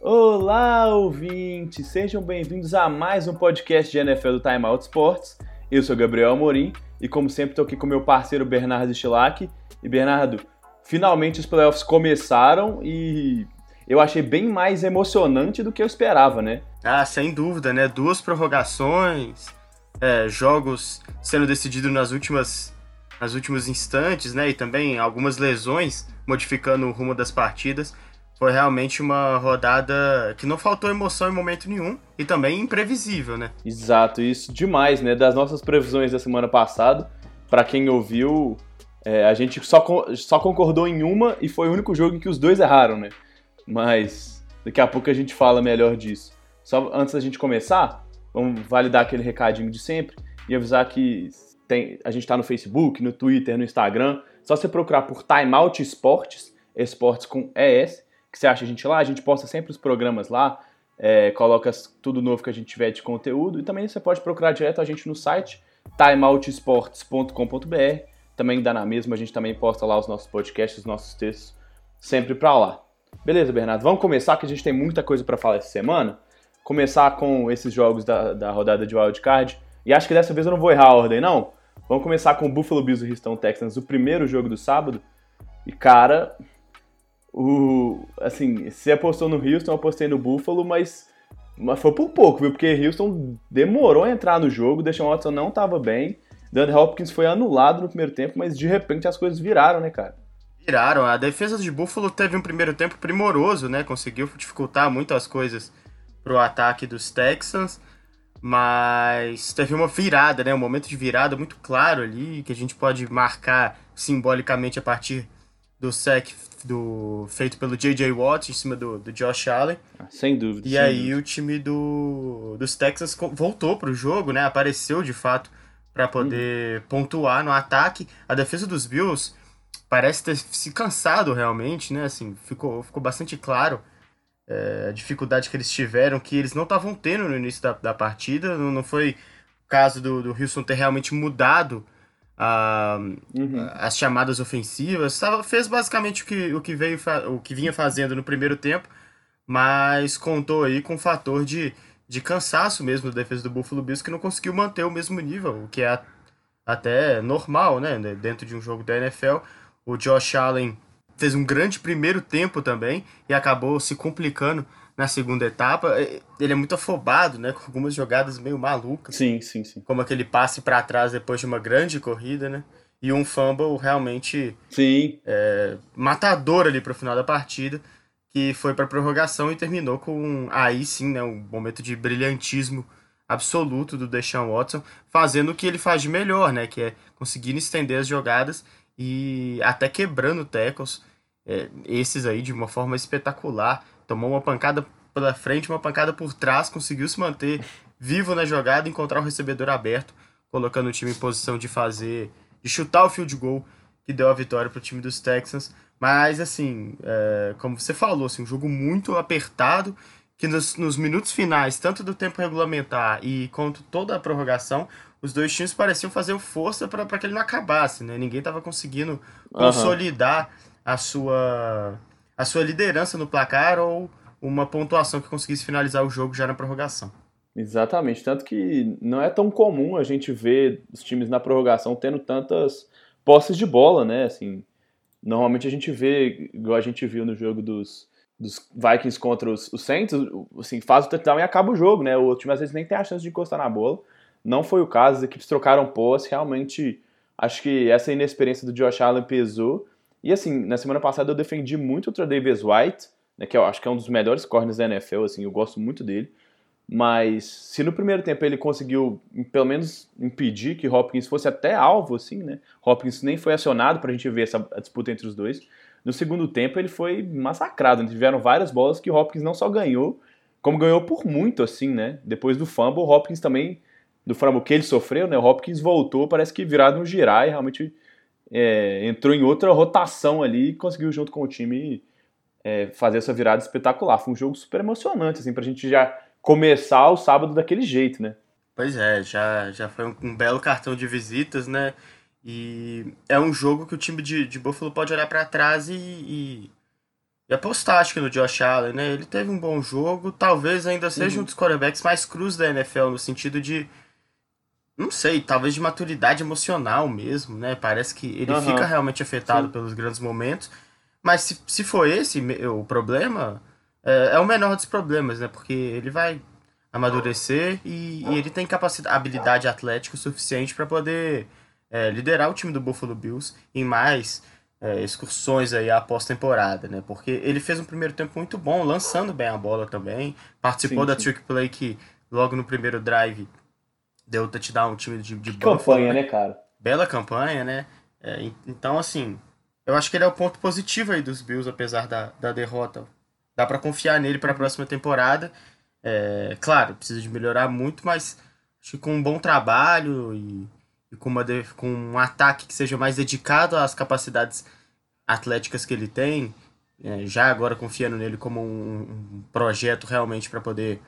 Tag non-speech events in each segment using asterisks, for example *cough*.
Olá, ouvintes! Sejam bem-vindos a mais um podcast de NFL do Time Out Sports. Eu sou Gabriel Amorim e, como sempre, estou aqui com meu parceiro Bernardo Stilac. E, Bernardo, finalmente os playoffs começaram e eu achei bem mais emocionante do que eu esperava, né? Ah, sem dúvida, né? Duas prorrogações, é, jogos sendo decididos nas últimas, nas últimos instantes, né? E também algumas lesões modificando o rumo das partidas foi realmente uma rodada que não faltou emoção em momento nenhum e também imprevisível, né? Exato, isso demais, né? Das nossas previsões da semana passada, para quem ouviu, é, a gente só, só concordou em uma e foi o único jogo em que os dois erraram, né? Mas daqui a pouco a gente fala melhor disso. Só antes da gente começar, vamos validar aquele recadinho de sempre e avisar que tem, a gente está no Facebook, no Twitter, no Instagram. Só você procurar por Timeout Esportes, esportes com ES, que você acha a gente lá. A gente posta sempre os programas lá, é, coloca tudo novo que a gente tiver de conteúdo. E também você pode procurar direto a gente no site timeoutsports.com.br. Também dá na mesma, a gente também posta lá os nossos podcasts, os nossos textos, sempre para lá. Beleza, Bernardo? Vamos começar, que a gente tem muita coisa para falar essa semana. Começar com esses jogos da, da rodada de wildcard. E acho que dessa vez eu não vou errar a ordem, não. Vamos começar com o Buffalo Bills e Houston Texans, o primeiro jogo do sábado. E, cara, o, assim, você apostou no Houston, eu apostei no Buffalo, mas, mas foi por pouco, viu? Porque Houston demorou a entrar no jogo, Deshaun Watson não estava bem, Dan Hopkins foi anulado no primeiro tempo, mas de repente as coisas viraram, né, cara? Viraram. A defesa de Buffalo teve um primeiro tempo primoroso, né? Conseguiu dificultar muitas coisas pro ataque dos Texans, mas teve uma virada, né? Um momento de virada muito claro ali, que a gente pode marcar simbolicamente a partir do sec do, feito pelo J.J. Watt em cima do, do Josh Allen. Ah, sem dúvida. E sem aí dúvida. o time do, dos Texans voltou para o jogo, né? Apareceu de fato para poder uhum. pontuar no ataque. A defesa dos Bills parece ter se cansado realmente, né? Assim, ficou, ficou bastante claro é, a dificuldade que eles tiveram, que eles não estavam tendo no início da, da partida. Não, não foi o caso do, do Houston ter realmente mudado a, uhum. as chamadas ofensivas. Fez basicamente o que, o, que veio, o que vinha fazendo no primeiro tempo, mas contou aí com o fator de, de cansaço mesmo da defesa do Buffalo Bills, que não conseguiu manter o mesmo nível, o que é até normal, né? Dentro de um jogo da NFL. O Josh Allen fez um grande primeiro tempo também e acabou se complicando na segunda etapa. Ele é muito afobado, né? Com algumas jogadas meio malucas. Sim, sim, sim. Como aquele passe para trás depois de uma grande corrida, né? E um fumble realmente sim. É, matador ali pro final da partida, que foi para prorrogação e terminou com aí sim, né, um momento de brilhantismo absoluto do Deshaun Watson, fazendo o que ele faz de melhor, né, que é conseguindo estender as jogadas e até quebrando tackles, é, esses aí de uma forma espetacular tomou uma pancada pela frente, uma pancada por trás, conseguiu se manter vivo na jogada, encontrar o recebedor aberto, colocando o time em posição de fazer, de chutar o field goal que deu a vitória para o time dos Texans. Mas, assim, é, como você falou, assim, um jogo muito apertado, que nos, nos, minutos finais, tanto do tempo regulamentar e quanto toda a prorrogação, os dois times pareciam fazer força para que ele não acabasse, né? Ninguém estava conseguindo consolidar uhum. A sua a sua liderança no placar ou uma pontuação que conseguisse finalizar o jogo já na prorrogação. Exatamente, tanto que não é tão comum a gente ver os times na prorrogação tendo tantas posses de bola, né? Assim, normalmente a gente vê, igual a gente viu no jogo dos, dos Vikings contra os, os Saints, assim, faz o touchdown e acaba o jogo, né? O time às vezes nem tem a chance de encostar na bola. Não foi o caso, as equipes trocaram posse, realmente acho que essa inexperiência do Josh Allen pesou. E assim, na semana passada eu defendi muito o Davis White, né, que eu acho que é um dos melhores corners da NFL, assim, eu gosto muito dele. Mas se no primeiro tempo ele conseguiu, pelo menos, impedir que Hopkins fosse até alvo, assim, né? Hopkins nem foi acionado para a gente ver essa disputa entre os dois. No segundo tempo ele foi massacrado. Né? Tiveram várias bolas que Hopkins não só ganhou, como ganhou por muito, assim, né? Depois do fumble, Hopkins também, do fumble que ele sofreu, né? Hopkins voltou, parece que virado um girar e realmente é, entrou em outra rotação ali e conseguiu, junto com o time, é, fazer essa virada espetacular. Foi um jogo super emocionante, assim, pra gente já começar o sábado daquele jeito, né? Pois é, já, já foi um, um belo cartão de visitas, né? E é um jogo que o time de, de Buffalo pode olhar para trás e, e, e, apostar, acho que no Josh Allen, né? Ele teve um bom jogo, talvez ainda seja uhum. um dos quarterbacks mais cruz da NFL, no sentido de não sei, talvez de maturidade emocional mesmo, né? Parece que ele uhum. fica realmente afetado Sim. pelos grandes momentos. Mas se, se for esse o problema, é, é, o menor dos problemas, né? Porque ele vai amadurecer e, e ele tem capacidade, habilidade atlética suficiente para poder é, liderar o time do Buffalo Bills em mais é, excursões aí após temporada, né? Porque ele fez um primeiro tempo muito bom, lançando bem a bola também, participou sim, da sim. trick play que logo no primeiro drive deu touchdown um time de, de Campanha, né, cara? Bela campanha, né? É, então, assim, eu acho que ele é o ponto positivo aí dos Bills, apesar da, da derrota. Dá para confiar nele para a próxima temporada. É, claro, precisa de melhorar muito, mas acho que com um bom trabalho e, e com, uma, com um ataque que seja mais dedicado às capacidades atléticas que ele tem, é, já agora confiando nele como um, um projeto realmente para poder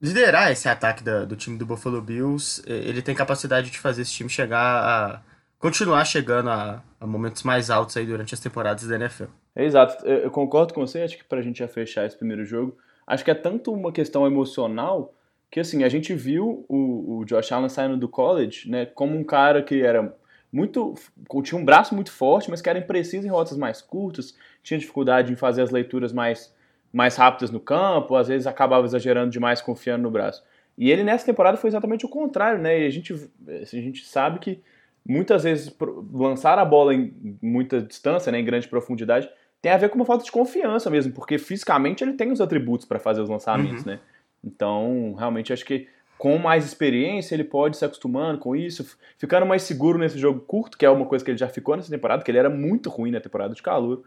liderar esse ataque da, do time do Buffalo Bills, ele tem capacidade de fazer esse time chegar a continuar chegando a, a momentos mais altos aí durante as temporadas da NFL. É, exato, eu concordo com você, acho que pra gente já fechar esse primeiro jogo, acho que é tanto uma questão emocional que assim, a gente viu o, o Josh Allen saindo do college, né, como um cara que era muito tinha um braço muito forte, mas que era impreciso em rotas mais curtas, tinha dificuldade em fazer as leituras mais mais rápidas no campo, às vezes acabava exagerando demais confiando no braço. E ele nessa temporada foi exatamente o contrário, né? E a gente, a gente sabe que muitas vezes lançar a bola em muita distância, né, em grande profundidade, tem a ver com uma falta de confiança mesmo, porque fisicamente ele tem os atributos para fazer os lançamentos, uhum. né? Então, realmente acho que com mais experiência ele pode se acostumando com isso, ficando mais seguro nesse jogo curto, que é uma coisa que ele já ficou nessa temporada, que ele era muito ruim na temporada de calor.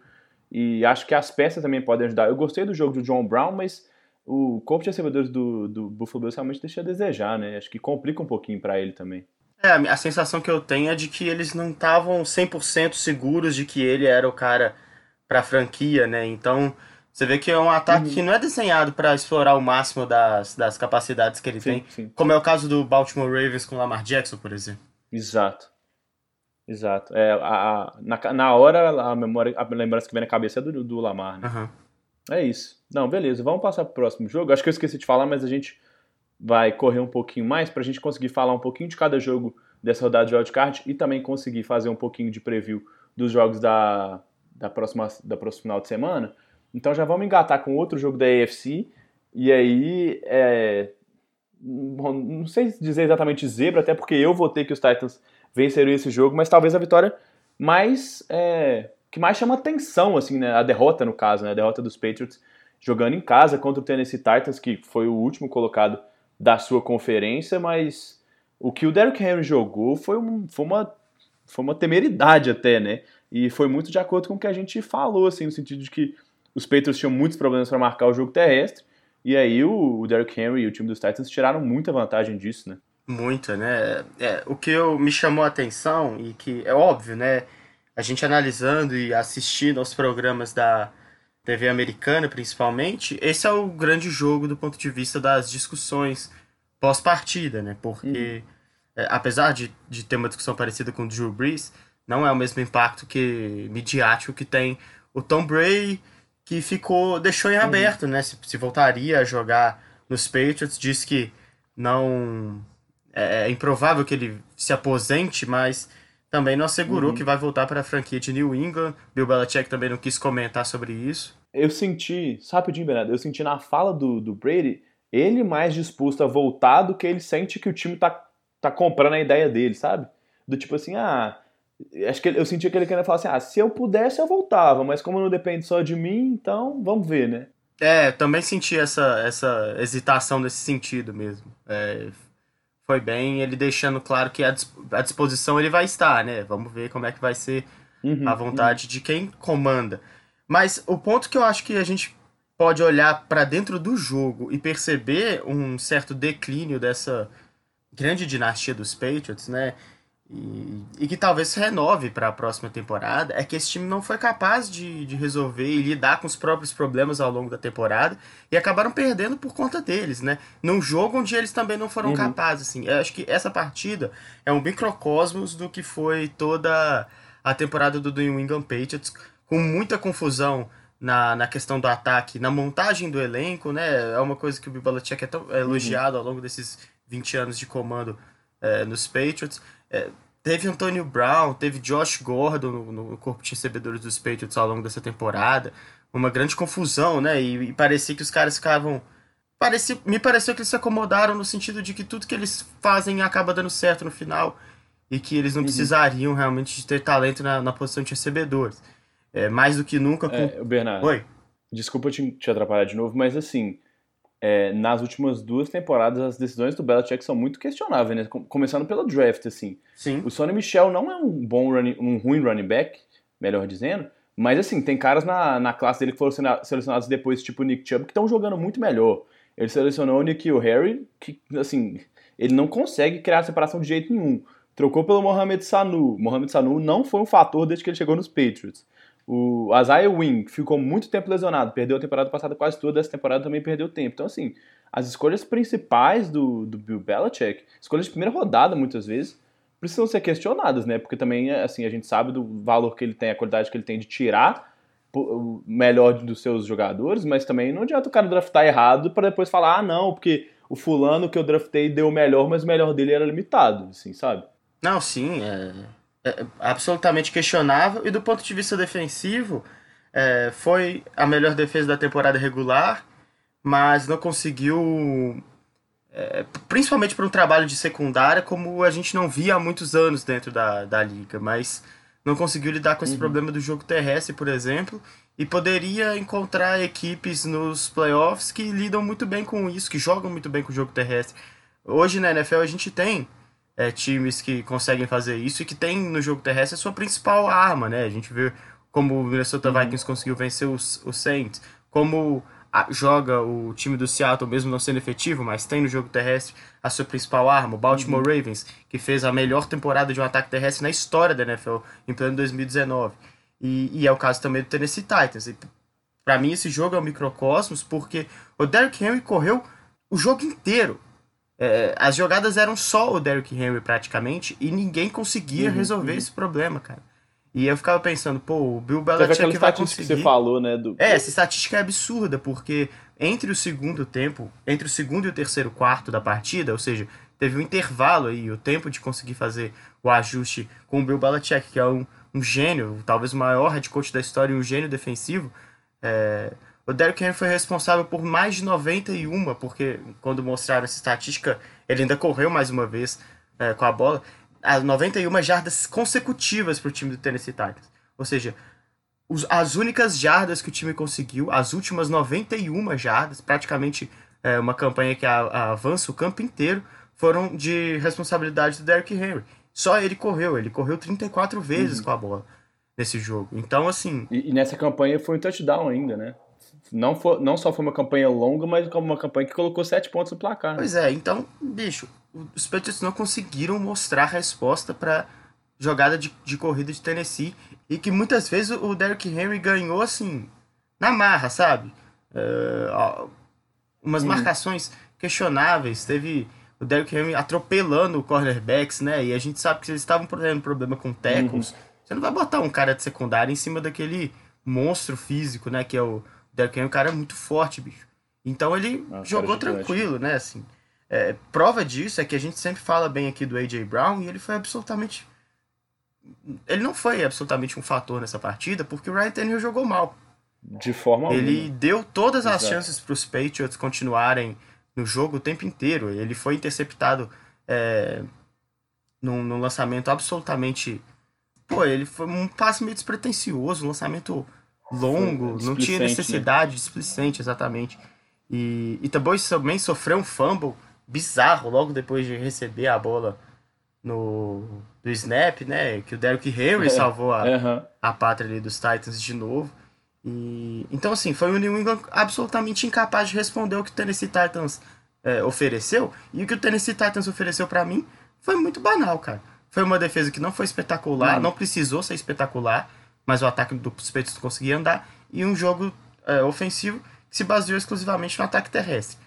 E acho que as peças também podem ajudar. Eu gostei do jogo do John Brown, mas o corpo de recebedores do, do Buffalo Bills realmente deixa a desejar, né? Acho que complica um pouquinho para ele também. É, a sensação que eu tenho é de que eles não estavam 100% seguros de que ele era o cara para a franquia, né? Então, você vê que é um ataque uhum. que não é desenhado para explorar o máximo das, das capacidades que ele sim, tem, sim. como é o caso do Baltimore Ravens com Lamar Jackson, por exemplo. Exato. Exato. É, a, a, na, na hora, a memória, a lembrança que vem na cabeça é do, do Lamar, né? Uhum. É isso. Não, beleza. Vamos passar pro próximo jogo. Acho que eu esqueci de falar, mas a gente vai correr um pouquinho mais para a gente conseguir falar um pouquinho de cada jogo dessa rodada de wildcard e também conseguir fazer um pouquinho de preview dos jogos da, da, próxima, da próxima final de semana. Então já vamos engatar com outro jogo da AFC. E aí, é, bom, não sei dizer exatamente zebra, até porque eu votei que os Titans venceram esse jogo, mas talvez a vitória mais é, que mais chama atenção, assim, né? A derrota, no caso, né? A derrota dos Patriots jogando em casa contra o Tennessee Titans, que foi o último colocado da sua conferência, mas o que o Derrick Henry jogou foi, um, foi, uma, foi uma temeridade até, né? E foi muito de acordo com o que a gente falou, assim, no sentido de que os Patriots tinham muitos problemas para marcar o jogo terrestre, e aí o, o Derrick Henry e o time dos Titans tiraram muita vantagem disso, né? Muita, né? É, o que eu, me chamou a atenção, e que é óbvio, né? A gente analisando e assistindo aos programas da TV americana, principalmente, esse é o grande jogo do ponto de vista das discussões pós-partida, né? Porque, uhum. é, apesar de, de ter uma discussão parecida com o Drew Brees, não é o mesmo impacto que midiático que tem o Tom Brady, que ficou deixou em uhum. aberto, uhum. né? Se, se voltaria a jogar nos Patriots, disse que não é, é improvável que ele se aposente, mas também não assegurou uhum. que vai voltar para a franquia de New England. Bill Belichick também não quis comentar sobre isso. Eu senti, rapidinho, Bernardo, eu senti na fala do, do Brady ele mais disposto a voltar do que ele sente que o time tá, tá comprando a ideia dele, sabe? Do tipo assim, ah, acho que eu senti que ele queria falar assim, ah, se eu pudesse eu voltava, mas como não depende só de mim, então vamos ver, né? É, também senti essa, essa hesitação nesse sentido mesmo. É, foi bem, ele deixando claro que a, a disposição ele vai estar, né? Vamos ver como é que vai ser uhum, a vontade uhum. de quem comanda. Mas o ponto que eu acho que a gente pode olhar para dentro do jogo e perceber um certo declínio dessa grande dinastia dos Patriots, né? E, e que talvez se renove para a próxima temporada, é que esse time não foi capaz de, de resolver e lidar com os próprios problemas ao longo da temporada e acabaram perdendo por conta deles, né? Num jogo onde eles também não foram uhum. capazes, assim. Eu acho que essa partida é um microcosmos do que foi toda a temporada do New England Patriots, com muita confusão na, na questão do ataque, na montagem do elenco, né? É uma coisa que o Belichick é tão é elogiado ao longo desses 20 anos de comando é, nos Patriots. É, teve Antonio Brown, teve Josh Gordon no, no, corpo de recebedores dos Patriots ao longo dessa temporada. Uma grande confusão, né? E, e parecia que os caras ficavam. Parecia, me pareceu que eles se acomodaram no sentido de que tudo que eles fazem acaba dando certo no final e que eles não uhum. precisariam realmente de ter talento na, na posição de recebedores. É, mais do que nunca. Com... É, Bernardo. Oi. Desculpa te, te atrapalhar de novo, mas assim, é, nas últimas duas temporadas, as decisões do Belichick são muito questionáveis, né? Começando pelo draft, assim. Sim. O Sonny Michel não é um bom running, um ruim running back, melhor dizendo, mas assim, tem caras na, na classe dele que foram selecionados depois, tipo o Nick Chubb, que estão jogando muito melhor. Ele selecionou o Nikhil Harry, que, assim, ele não consegue criar separação de jeito nenhum. Trocou pelo Mohamed Sanu. Mohamed Sanu não foi um fator desde que ele chegou nos Patriots. O Isaiah Wing ficou muito tempo lesionado, perdeu a temporada passada quase toda, essa temporada também perdeu tempo. Então, assim, as escolhas principais do, do Bill Belichick, escolhas de primeira rodada muitas vezes, precisam ser questionadas, né? Porque também, assim, a gente sabe do valor que ele tem, a qualidade que ele tem de tirar o melhor dos seus jogadores, mas também não adianta o cara draftar errado para depois falar, ah, não, porque o fulano que eu draftei deu o melhor, mas o melhor dele era limitado, assim, sabe? Não, sim, é é, absolutamente questionável. E do ponto de vista defensivo, é, foi a melhor defesa da temporada regular, mas não conseguiu, é, principalmente para um trabalho de secundária, como a gente não via há muitos anos dentro da, da liga, mas não conseguiu lidar com esse uhum. problema do jogo terrestre, por exemplo, e poderia encontrar equipes nos playoffs que lidam muito bem com isso, que jogam muito bem com o jogo terrestre. Hoje na NFL a gente tem é, times que conseguem fazer isso e que tem no jogo terrestre a sua principal arma, né? A gente vê como o Minnesota uhum. Vikings conseguiu vencer os, os Saints, como a, joga o time do Seattle, mesmo não sendo efetivo, mas tem no jogo terrestre a sua principal arma, o Baltimore uhum. Ravens, que fez a melhor temporada de um ataque terrestre na história da NFL em pleno 2019. E, e é o caso também do Tennessee Titans. Para mim, esse jogo é um microcosmos porque o Derrick Henry correu o jogo inteiro é, as jogadas eram só o Derrick Henry praticamente e ninguém conseguia uhum, resolver uhum. esse problema, cara. E eu ficava pensando, pô, o Bill Belichick vai conseguir... que você falou, né? Do... É, essa estatística é absurda, porque entre o segundo tempo, entre o segundo e o terceiro quarto da partida, ou seja, teve um intervalo aí, o tempo de conseguir fazer o ajuste com o Bill Belichick, que é um, um gênio, talvez o maior head coach da história e um gênio defensivo, é, o Derrick Henry foi responsável por mais de 91, porque quando mostraram essa estatística, ele ainda correu mais uma vez é, com a bola. As 91 jardas consecutivas para o time do Tennessee Titans. Ou seja, os, as únicas jardas que o time conseguiu, as últimas 91 jardas, praticamente é, uma campanha que a, a avança o campo inteiro, foram de responsabilidade do Derrick Henry. Só ele correu, ele correu 34 vezes uhum. com a bola nesse jogo. Então, assim. E, e, nessa campanha foi um touchdown ainda, né? Não, for, não só foi uma campanha longa, mas como uma campanha que colocou sete pontos no placar. Né? Pois é, então, bicho, os Patriots não conseguiram mostrar a resposta para jogada de, de corrida de Tennessee e que muitas vezes o Derrick Henry ganhou assim, na marra, sabe? Uh, umas uhum. marcações questionáveis, teve o Derrick Henry atropelando o cornerbacks, né? E a gente sabe que eles estavam tendo problema com tackles. Uhum. Você não vai botar um cara de secundária em cima daquele monstro físico, né? Que é o Derrick Henry é um cara muito forte, bicho. Então ele ah, jogou tranquilo, né? Assim, é, prova disso é que a gente sempre fala bem aqui do A.J. Brown e ele foi absolutamente. Ele não foi absolutamente um fator nessa partida porque o Ryan Tannehill jogou mal. De forma Ele alguma. deu todas as Exato. chances para os Patriots continuarem no jogo o tempo inteiro. Ele foi interceptado é, num, num lançamento absolutamente. Pô, ele foi um passe meio despretensioso, um lançamento longo, não tinha né? necessidade, né? displicente, exatamente. E, e também, também sofreu um fumble bizarro logo depois de receber a bola no do snap, né? Que o Derrick Henry é, salvou a, uhum. a pátria ali dos Titans de novo. E, então, assim, foi o New England absolutamente incapaz de responder o que o Tennessee Titans é, ofereceu. E o que o Tennessee Titans ofereceu para mim foi muito banal, cara. Foi uma defesa que não foi espetacular, não precisou ser espetacular, mas o ataque dos Patriots conseguia andar. E um jogo é, ofensivo que se baseou exclusivamente no ataque terrestre.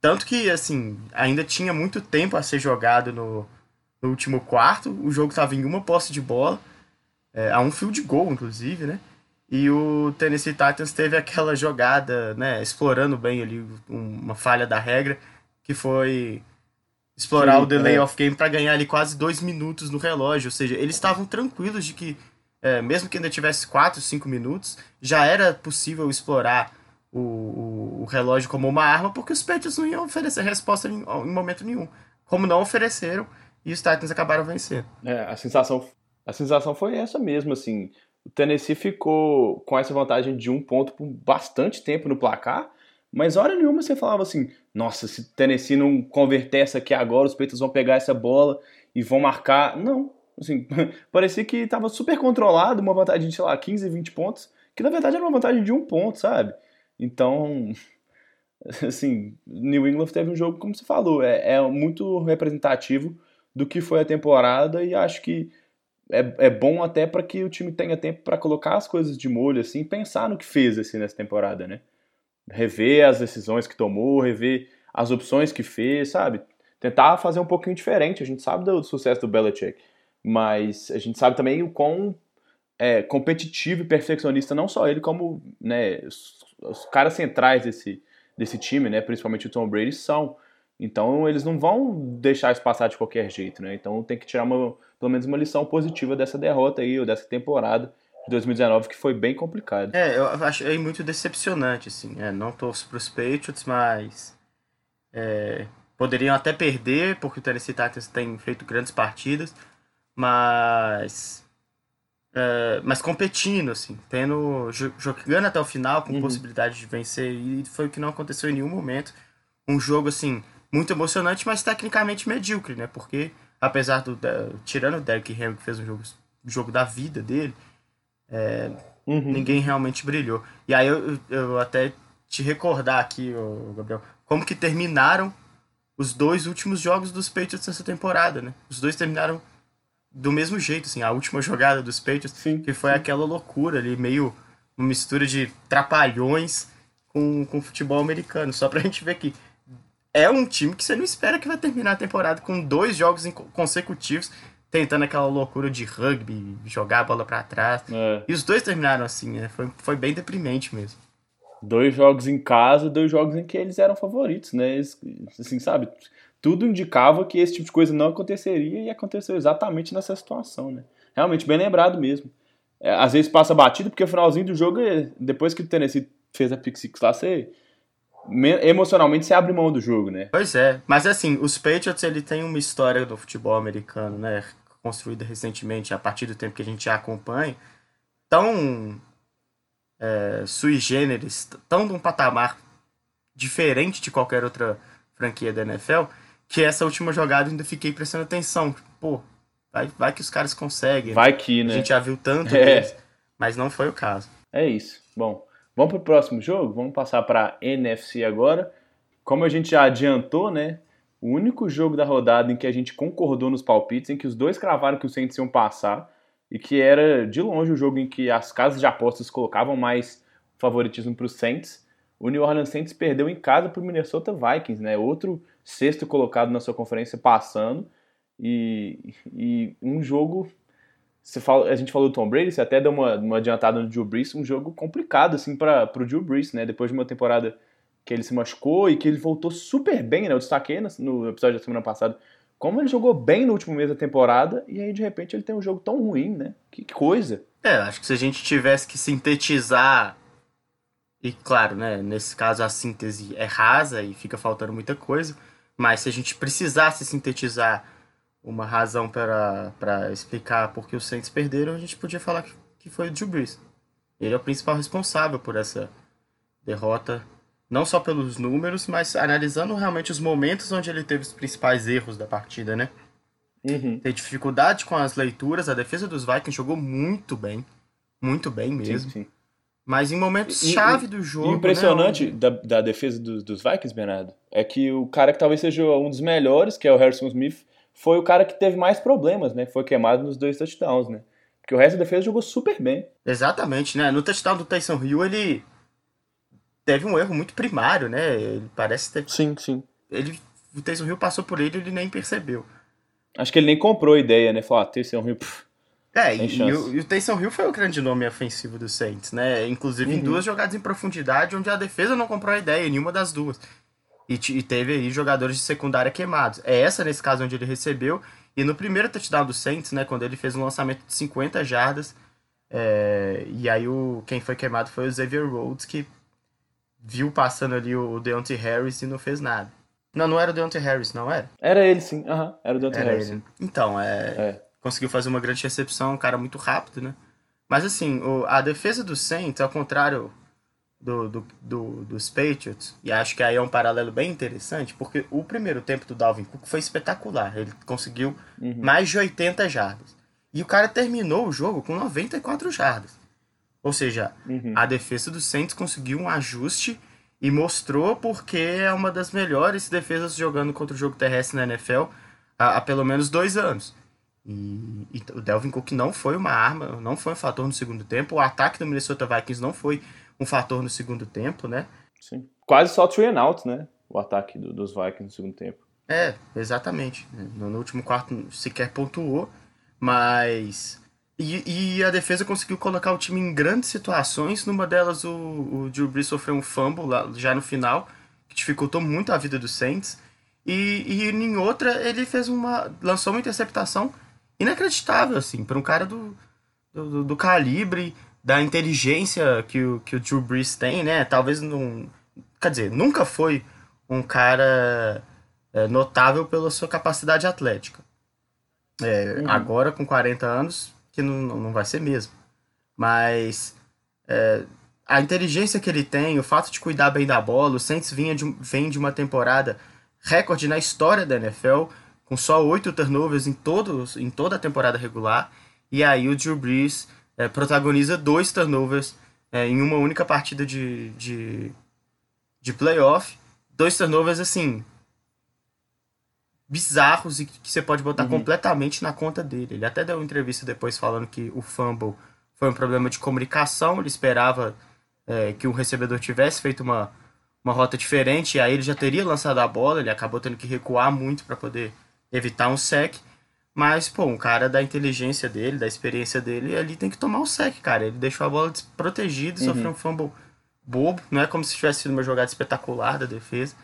Tanto que, assim, ainda tinha muito tempo a ser jogado no, no último quarto. O jogo estava em uma posse de bola, é, a um fio de gol, inclusive, né? E o Tennessee Titans teve aquela jogada, né, explorando bem ali uma falha da regra, que foi explorar Sim, o delay é. of game para ganhar ali quase dois minutos no relógio. Ou seja, eles estavam tranquilos de que, é, mesmo que ainda tivesse quatro, cinco minutos, já era possível explorar o, o, o, relógio como uma arma, porque os Patriots não iam oferecer resposta em, em momento nenhum. Como não ofereceram, e os Titans acabaram vencendo. É, a sensação, a sensação foi essa mesmo, assim. O Tennessee ficou com essa vantagem de um ponto por bastante tempo no placar, mas hora nenhuma você falava assim: nossa, se o Tennessee não converter essa aqui agora, os Patriots vão pegar essa bola e vão marcar. Não. Assim, *laughs* parecia que estava super controlado, uma vantagem de, sei lá, 15, 20 pontos, que na verdade era uma vantagem de um ponto, sabe? Então, *laughs* assim, New England teve um jogo, como você falou, é, é muito representativo do que foi a temporada e acho que é, é bom até para que o time tenha tempo para colocar as coisas de molho, assim, pensar no que fez assim, nessa temporada, né? Rever as decisões que tomou, rever as opções que fez, sabe? Tentar fazer um pouquinho diferente. A gente sabe do sucesso do Belichick, mas a gente sabe também o quão é, competitivo e perfeccionista não só ele, como né, os, os caras centrais desse, desse time, né, principalmente o Tom Brady, são. Então eles não vão deixar isso passar de qualquer jeito, né? Então tem que tirar uma, pelo menos uma lição positiva dessa derrota aí, ou dessa temporada de 2019, que foi bem complicado. É, eu achei muito decepcionante, assim. É, não torço pros Patriots, mas. É, poderiam até perder, porque o Tennessee Titans tem feito grandes partidas, mas. É, mas competindo, assim, tendo, jogando até o final com uhum. possibilidade de vencer, e foi o que não aconteceu em nenhum momento. Um jogo, assim, muito emocionante, mas tecnicamente medíocre, né? Porque, apesar do. Da, tirando o Derrick Henry, que fez um jogo, jogo da vida dele, é, uhum. ninguém realmente brilhou. E aí eu, eu até te recordar aqui, Gabriel, como que terminaram os dois últimos jogos dos Patriots nessa temporada, né? Os dois terminaram do mesmo jeito, assim, a última jogada dos Patriots, sim, que foi sim. aquela loucura ali, meio uma mistura de trapalhões com, com futebol americano, só pra *laughs* gente ver que é um time que você não espera que vai terminar a temporada com dois jogos consecutivos tentando aquela loucura de rugby, jogar a bola para trás. É. E os dois terminaram assim, né? Foi, foi bem deprimente mesmo. Dois jogos em casa, dois jogos em que eles eram favoritos, né? Eles, assim, sabe? Tudo indicava que esse tipo de coisa não aconteceria e aconteceu exatamente nessa situação, né? Realmente bem lembrado mesmo. É, às vezes passa batido, porque o finalzinho do jogo, é, depois que o Tennessee fez a pick six lá, você emocionalmente você abre mão do jogo, né? Pois é, mas assim, os Patriots ele tem uma história do futebol americano, né, construída recentemente a partir do tempo que a gente já acompanha, tão é, sui generis, tão de um patamar diferente de qualquer outra franquia da NFL, que essa última jogada ainda fiquei prestando atenção, pô, vai, vai que os caras conseguem. Vai que, né? A gente já viu tanto é. deles, mas não foi o caso. É isso. Bom, Vamos para o próximo jogo? Vamos passar para NFC agora. Como a gente já adiantou, né? O único jogo da rodada em que a gente concordou nos palpites, em que os dois cravaram que o Saints iam passar, e que era de longe o jogo em que as casas de apostas colocavam mais favoritismo para os Saints. O New Orleans Saints perdeu em casa para o Minnesota Vikings, né? Outro sexto colocado na sua conferência passando. E, e um jogo você fala, a gente falou do Tom Brady, você até deu uma, uma adiantada no Drew Brees, um jogo complicado assim para o Drew Brees, né? Depois de uma temporada que ele se machucou e que ele voltou super bem, né? Eu destaquei no episódio da semana passada como ele jogou bem no último mês da temporada e aí de repente ele tem um jogo tão ruim, né? Que coisa. É, acho que se a gente tivesse que sintetizar e claro, né, nesse caso a síntese é rasa e fica faltando muita coisa, mas se a gente precisasse sintetizar uma razão para explicar por que os Saints perderam, a gente podia falar que, que foi o Drew Brees. Ele é o principal responsável por essa derrota, não só pelos números, mas analisando realmente os momentos onde ele teve os principais erros da partida, né? Uhum. Tem dificuldade com as leituras, a defesa dos Vikings jogou muito bem, muito bem mesmo. Sim, sim. Mas em momentos e, chave do jogo. Impressionante né? da, da defesa dos, dos Vikings, Bernardo, é que o cara que talvez seja um dos melhores, que é o Harrison Smith, foi o cara que teve mais problemas, né? Foi queimado nos dois touchdowns, né? Porque o resto da defesa jogou super bem. Exatamente, né? No touchdown do Tyson Hill, ele teve um erro muito primário, né? Ele parece ter. Sim, sim. Ele, o Tyson Hill passou por ele e ele nem percebeu. Acho que ele nem comprou a ideia, né? Falou, ah, Tyson Hill. Pff, é, e, e, o, e o Taysom Hill foi o grande nome ofensivo do Saints, né? Inclusive uhum. em duas jogadas em profundidade, onde a defesa não comprou a ideia, nenhuma das duas. E, e, teve aí jogadores de secundária queimados. É essa, nesse caso, onde ele recebeu. E no primeiro touchdown do Saints, né? Quando ele fez um lançamento de 50 jardas. É, e aí o, quem foi queimado foi o Xavier Rhodes, que viu passando ali o Deontay Harris e não fez nada. Não, não era o Deontay Harris, não era? Era ele, sim. Uhum, era o Deontay era Harris. Ele. Então, é... é conseguiu fazer uma grande recepção, um cara muito rápido, né? Mas assim, o, a defesa do Saints, ao contrário do, do, do, dos Patriots, e acho que aí é um paralelo bem interessante, porque o primeiro tempo do Dalvin Cook foi espetacular. Ele conseguiu uhum. mais de 80 jardas. E o cara terminou o jogo com 94 jardas. Ou seja, uhum. a defesa do Saints conseguiu um ajuste e mostrou porque é uma das melhores defesas jogando contra o jogo terrestre na NFL há, há pelo menos dois anos. E, e, o Delvin Cook não foi uma arma, não foi um fator no segundo tempo. O ataque do Minnesota Vikings não foi um fator no segundo tempo, né? Sim. Quase só three and out, né? O ataque do, dos Vikings no segundo tempo. É, exatamente. No, no último quarto sequer pontuou, mas. E, e, a defesa conseguiu colocar o time em grandes situações. Numa delas, o, o Drew Brees sofreu um fumble lá, já no final, que dificultou muito a vida do Saints. E, e em outra, ele fez uma. lançou uma interceptação inacreditável, assim, para um cara do, do, do, calibre, da inteligência que o, que o Drew Brees tem, né? Talvez não. Quer dizer, nunca foi um cara é, notável pela sua capacidade atlética. É, uhum. Agora, com 40 anos, que não, não vai ser mesmo. Mas é, a inteligência que ele tem, o fato de cuidar bem da bola, o Saints vinha de, vem de uma temporada recorde na história da NFL com só oito turnovers em, todos, em toda a temporada regular. E aí o Drew Brees é, protagoniza dois turnovers é, em uma única partida de, de, de playoff. Dois turnovers, assim, bizarros e que você pode botar uhum. completamente na conta dele. Ele até deu uma entrevista depois falando que o fumble foi um problema de comunicação. Ele esperava é, que o recebedor tivesse feito uma, uma rota diferente e aí ele já teria lançado a bola. Ele acabou tendo que recuar muito para poder evitar um sec. Mas, pô, um cara da inteligência dele, da experiência dele, ali tem que tomar um sec, cara. Ele deixou a bola desprotegida uhum. sofreu um fumble bobo. Não é como se tivesse sido uma jogada espetacular da defesa.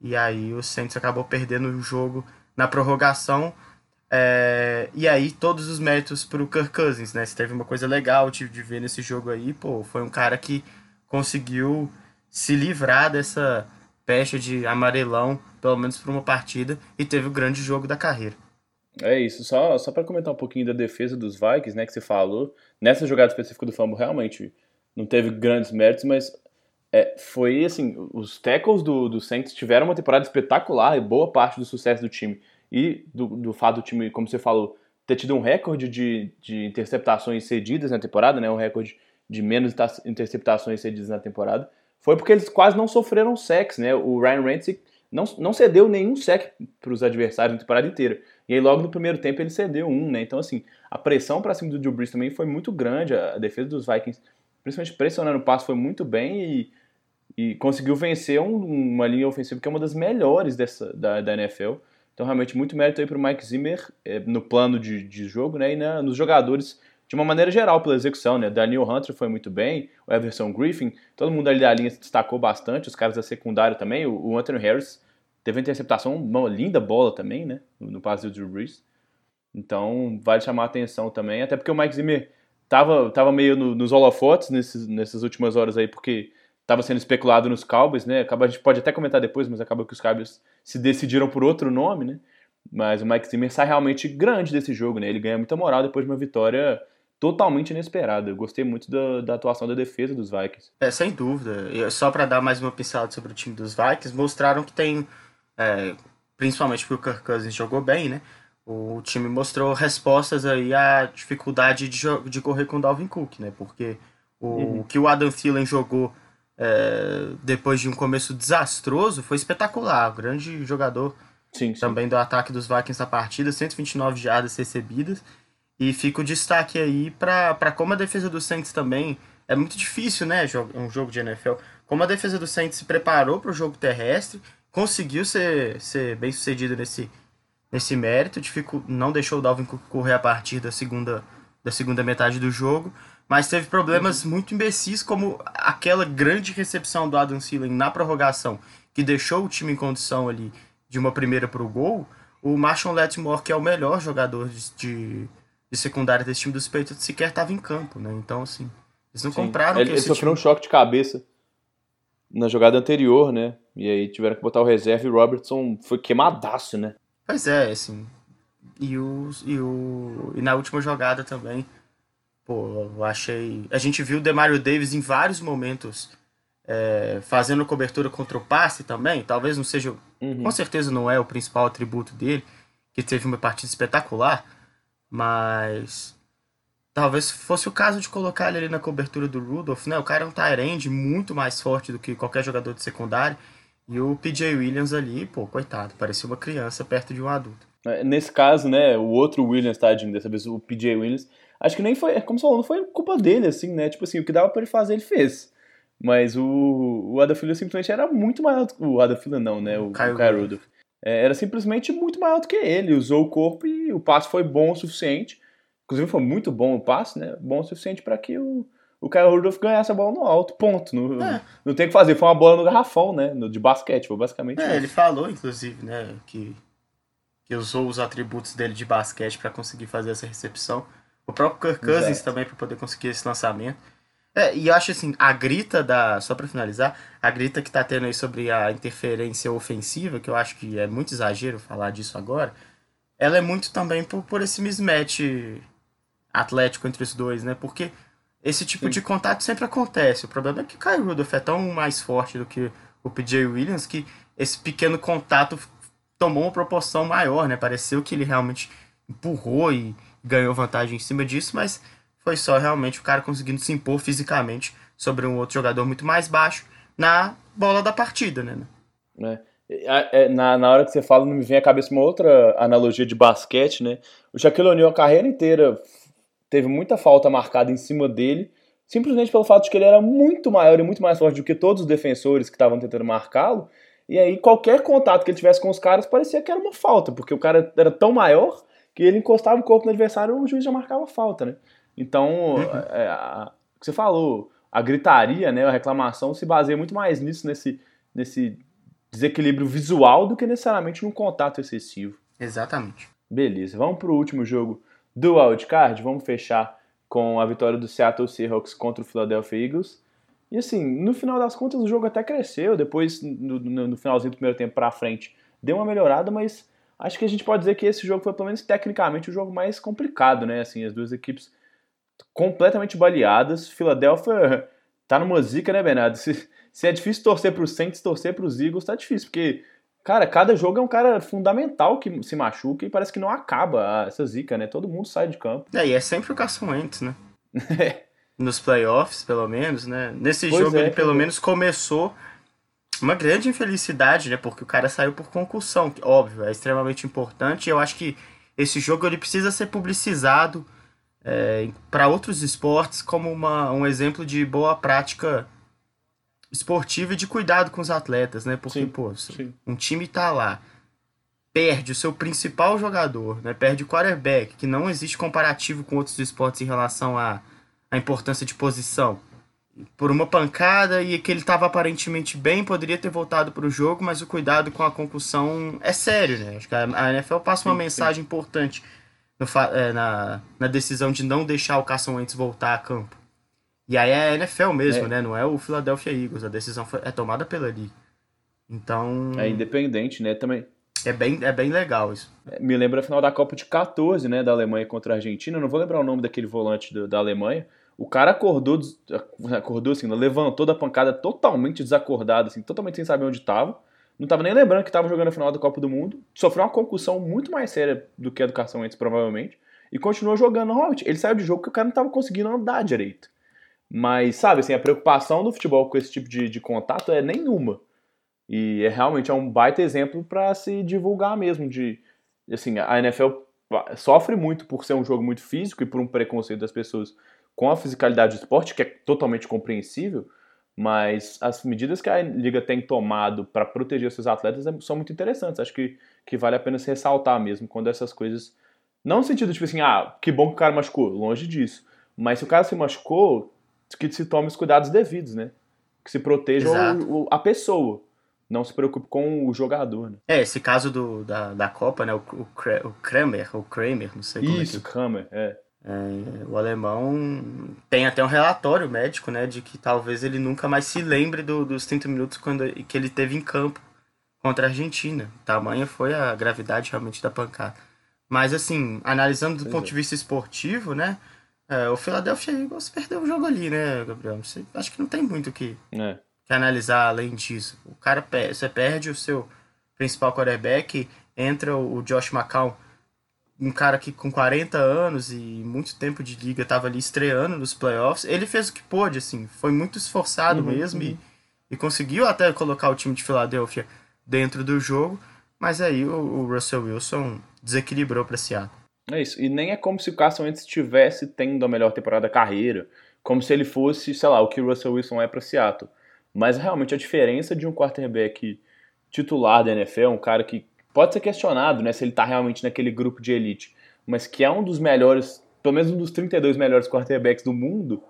E aí o Saints acabou perdendo o jogo na prorrogação. É... E aí todos os méritos pro Kirk Cousins, né? Se teve uma coisa legal de, de ver nesse jogo aí, pô, foi um cara que conseguiu se livrar dessa pecha de amarelão pelo menos por uma partida, e teve o grande jogo da carreira. É isso, só, só para comentar um pouquinho da defesa dos Vikings, né, que você falou, nessa jogada específica do fumble realmente não teve grandes méritos, mas é, foi assim, os tackles do, do Saints tiveram uma temporada espetacular e boa parte do sucesso do time e do, do fato do time, como você falou, ter tido um recorde de, de interceptações cedidas na temporada, né, um recorde de menos interceptações cedidas na temporada, foi porque eles quase não sofreram sacks, né, o Ryan Ramsey não, não cedeu nenhum sec para os adversários na temporada inteira. E aí logo no primeiro tempo ele cedeu um, né? Então assim, a pressão para cima do Drew Brees também foi muito grande, a defesa dos Vikings, principalmente pressionando o passo, foi muito bem e, e conseguiu vencer um, uma linha ofensiva que é uma das melhores dessa, da, da NFL. Então realmente muito mérito aí para o Mike Zimmer é, no plano de, de jogo, né? E na, nos jogadores de uma maneira geral pela execução, né? Daniel Hunter foi muito bem, o Everson Griffin, todo mundo ali da linha se destacou bastante, os caras da secundária também, o, Anthony Harris teve uma interceptação, uma linda bola também, né? No, no passe do Drew Brees. Então, vale chamar a atenção também, até porque o Mike Zimmer tava, tava meio no, nos holofotes nesses, nessas últimas horas aí, porque estava sendo especulado nos Cowboys, né? Acaba, a gente pode até comentar depois, mas acaba que os Cowboys se decidiram por outro nome, né? Mas o Mike Zimmer sai realmente grande desse jogo, né? Ele ganha muita moral depois de uma vitória totalmente inesperada. Eu gostei muito da, da atuação da defesa dos Vikings. É, sem dúvida. E só para dar mais uma pincelada sobre o time dos Vikings, mostraram que tem, é, principalmente porque o Kirk Cousins jogou bem, né? O time mostrou respostas aí à dificuldade de, de correr com o Dalvin Cook, né? Porque o, uhum. que o Adam Thielen jogou é, depois de um começo desastroso foi espetacular. O grande jogador sim, sim. também do ataque dos Vikings na partida, 129 jardas recebidas. E fica o destaque aí para como a defesa do Saints também é muito difícil, né, um jogo de NFL. Como a defesa do Saints se preparou para o jogo terrestre, conseguiu ser, ser bem sucedido nesse, nesse mérito, não deixou o Dalvin correr a partir da segunda, da segunda metade do jogo, mas teve problemas uhum. muito imbecis, como aquela grande recepção do Adam Thielen na prorrogação, que deixou o time em condição ali de uma primeira para o gol. O Marshall Letmore, que é o melhor jogador de, de, de secundária desse time dos Patriots, sequer estava em campo, né? Então, assim, eles não Sim. compraram. Ele, ele sofreu time... um choque de cabeça na jogada anterior, né? E aí tiveram que botar o reserva e o Robertson foi queimadaço, né? Pois é, assim. E, o, e, o, e na última jogada também, pô, eu achei. A gente viu o Demario Davis em vários momentos é, fazendo cobertura contra o passe também. Talvez não seja. Uhum. Com certeza não é o principal atributo dele, que teve uma partida espetacular, mas Talvez fosse o caso de colocar ele ali na cobertura do Rudolph, né? O cara é um tight muito mais forte do que qualquer jogador de secundário. E o PJ Williams ali, pô, coitado, parecia uma criança perto de um adulto. É, nesse caso, né, o outro Williams, tadinho, dessa vez o PJ Williams, acho que nem foi, como você falou, não foi culpa dele, assim, né? Tipo assim, o que dava pra ele fazer, ele fez. Mas o, o Adafila simplesmente era muito maior do que. O Adafila não, né? O, Kyle, o Rudolph. É, era simplesmente muito maior do que ele. Usou o corpo e o passe foi bom o suficiente Inclusive foi muito bom o passe, né? Bom o suficiente para que o, o Kyle Rudolph ganhasse a bola no alto, ponto. Não, é. não tem o que fazer, foi uma bola no garrafão, né? No, de basquete, foi basicamente É, ele falou, inclusive, né, que, que usou os atributos dele de basquete para conseguir fazer essa recepção. O próprio Kirk Cousins Exato. também para poder conseguir esse lançamento. É, e eu acho assim, a grita da. Só para finalizar, a grita que tá tendo aí sobre a interferência ofensiva, que eu acho que é muito exagero falar disso agora, ela é muito também por, por esse mismatch atlético entre os dois, né? Porque esse tipo Sim. de contato sempre acontece. O problema é que o Kyle Rudolph é tão mais forte do que o PJ Williams que esse pequeno contato tomou uma proporção maior, né? Pareceu que ele realmente empurrou e ganhou vantagem em cima disso, mas foi só realmente o cara conseguindo se impor fisicamente sobre um outro jogador muito mais baixo na bola da partida, né? É. É, na, na hora que você fala, não me vem à cabeça uma outra analogia de basquete, né? O Shaquille O'Neal a carreira inteira teve muita falta marcada em cima dele, simplesmente pelo fato de que ele era muito maior e muito mais forte do que todos os defensores que estavam tentando marcá-lo. E aí qualquer contato que ele tivesse com os caras parecia que era uma falta, porque o cara era tão maior que ele encostava o corpo no adversário e o juiz já marcava falta, né? Então, uhum. é, a, o que você falou, a gritaria, né, a reclamação se baseia muito mais nisso, nesse, nesse desequilíbrio visual do que necessariamente num contato excessivo. Exatamente. Beleza, vamos para o último jogo do wildcard, vamos fechar com a vitória do Seattle Seahawks contra o Philadelphia Eagles. E assim, no final das contas o jogo até cresceu, depois no, no, no finalzinho do primeiro tempo para frente deu uma melhorada, mas acho que a gente pode dizer que esse jogo foi pelo menos tecnicamente o jogo mais complicado, né? Assim, as duas equipes completamente baleadas. Philadelphia *laughs* tá numa zica, né, Bernardo? Se, se é difícil torcer para os Saints, torcer para os Eagles tá difícil, porque Cara, cada jogo é um cara fundamental que se machuca e parece que não acaba essa zica, né? Todo mundo sai de campo. É, e é sempre o Carson Wentz, né? *laughs* Nos playoffs, pelo menos, né? Nesse pois jogo é, ele pelo menos começou uma grande infelicidade, né? Porque o cara saiu por concussão, que, óbvio, é extremamente importante. E eu acho que esse jogo ele precisa ser publicizado é, para outros esportes como uma, um exemplo de boa prática esportiva e de cuidado com os atletas, né? Porque, sim, pô, sim. um time tá lá, perde o seu principal jogador, né? Perde o quarterback, que não existe comparativo com outros esportes em relação à, à importância de posição. Por uma pancada e que ele estava aparentemente bem, poderia ter voltado para o jogo, mas o cuidado com a concussão é sério, né? Acho que a NFL passa uma sim, mensagem importante no, é, na, na decisão de não deixar o Carson Wentz voltar a campo. E aí é a NFL mesmo, é. né? Não é o Philadelphia Eagles. A decisão foi, é tomada pela liga. Então. É independente, né? Também. É bem, é bem legal isso. É, me lembra a final da Copa de 14, né? Da Alemanha contra a Argentina. Eu não vou lembrar o nome daquele volante do, da Alemanha. O cara acordou, acordou assim, levantou da pancada totalmente desacordado, assim, totalmente sem saber onde estava. Não estava nem lembrando que estava jogando a final da Copa do Mundo. Sofreu uma concussão muito mais séria do que a Carson Wentz, provavelmente. E continuou jogando normalmente. Ele saiu de jogo porque o cara não estava conseguindo andar direito. Mas, sabe, assim, a preocupação do futebol com esse tipo de, de contato é nenhuma. E é realmente é um baita exemplo para se divulgar mesmo de assim, a NFL sofre muito por ser um jogo muito físico e por um preconceito das pessoas com a fisicalidade do esporte, que é totalmente compreensível, mas as medidas que a liga tem tomado para proteger seus atletas é, são muito interessantes. Acho que, que vale a pena se ressaltar mesmo quando essas coisas. Não no sentido tipo assim, ah, que bom que o cara machucou, longe disso. Mas se o cara se machucou, que se tome os cuidados devidos, né? Que se proteja o, o, a pessoa não se preocupe com o jogador. Né? É, esse caso do, da, da Copa, né? O, o, o Kramer, ou Kramer, não sei como Isso, é que... Kramer, é. É. O alemão tem até um relatório médico, né? De que talvez ele nunca mais se lembre do, dos 30 minutos quando, que ele teve em campo contra a Argentina. Tamanha foi a gravidade realmente da pancada. Mas, assim, analisando do pois ponto é. de vista esportivo, né? É, o Philadelphia Eagles perdeu o jogo ali, né, Gabriel? Você, acho que não tem muito o que... É que analisar além disso. O cara você perde o seu principal quarterback, entra o Josh McCown, um cara que com 40 anos e muito tempo de liga estava ali estreando nos playoffs. Ele fez o que pôde, assim, foi muito esforçado uhum, mesmo uhum. E, e conseguiu até colocar o time de Filadélfia dentro do jogo, mas aí o, o Russell Wilson desequilibrou para Seattle. É isso, e nem é como se o Carson Wentz estivesse tendo a melhor temporada da carreira, como se ele fosse, sei lá, o que o Russell Wilson é para Seattle. Mas realmente a diferença de um quarterback titular da NFL, um cara que pode ser questionado né, se ele está realmente naquele grupo de elite, mas que é um dos melhores, pelo menos um dos 32 melhores quarterbacks do mundo,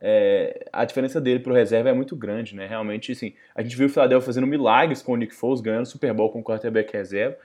é, a diferença dele para o reserva é muito grande, né? Realmente, assim, a gente viu o Philadelphia fazendo milagres com o Nick Foles, ganhando Super Bowl com o quarterback reserva,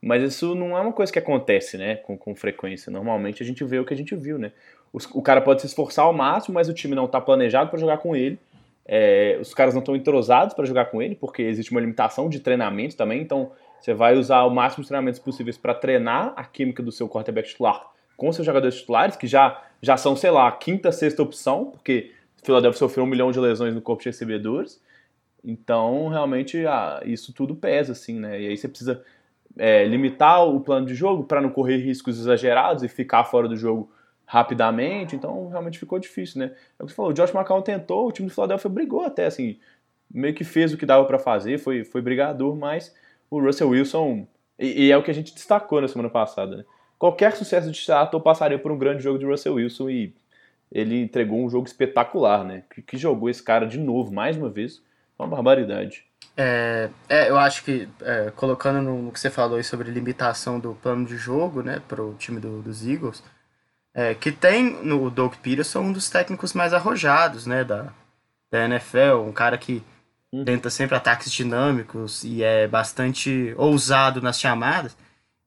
mas isso não é uma coisa que acontece, né, com, com frequência. Normalmente a gente vê o que a gente viu, né? O, cara pode se esforçar ao máximo, mas o time não está planejado para jogar com ele, é, os caras não estão entrosados para jogar com ele, porque existe uma limitação de treinamento também. Então, você vai usar o máximo de treinamentos possíveis para treinar a química do seu quarterback titular com seus jogadores titulares, que já, já são, sei lá, a quinta, sexta opção, porque Philadelphia sofreu um milhão de lesões no corpo de recebedores. Então, realmente, ah, isso tudo pesa, assim, né? E aí você precisa é, limitar o plano de jogo para não correr riscos exagerados e ficar fora do jogo rapidamente, então realmente ficou difícil, né? É o que você falou, o Josh McCown tentou, o time do Philadelphia brigou até, assim, meio que fez o que dava para fazer, foi, foi brigador, mas o Russell Wilson, e, e, é o que a gente destacou na semana passada, né? Qualquer sucesso de Seattle passaria por um grande jogo de Russell Wilson e ele entregou um jogo espetacular, né? Que, que jogou esse cara de novo, mais uma vez, uma barbaridade. É, é, eu acho que, é, colocando no, no, que você falou aí sobre limitação do plano de jogo, né, para o time do, dos Eagles, é, que tem no Doug Peterson um dos técnicos mais arrojados né, da, da NFL, um cara que uhum. tenta sempre ataques dinâmicos e é bastante ousado nas chamadas.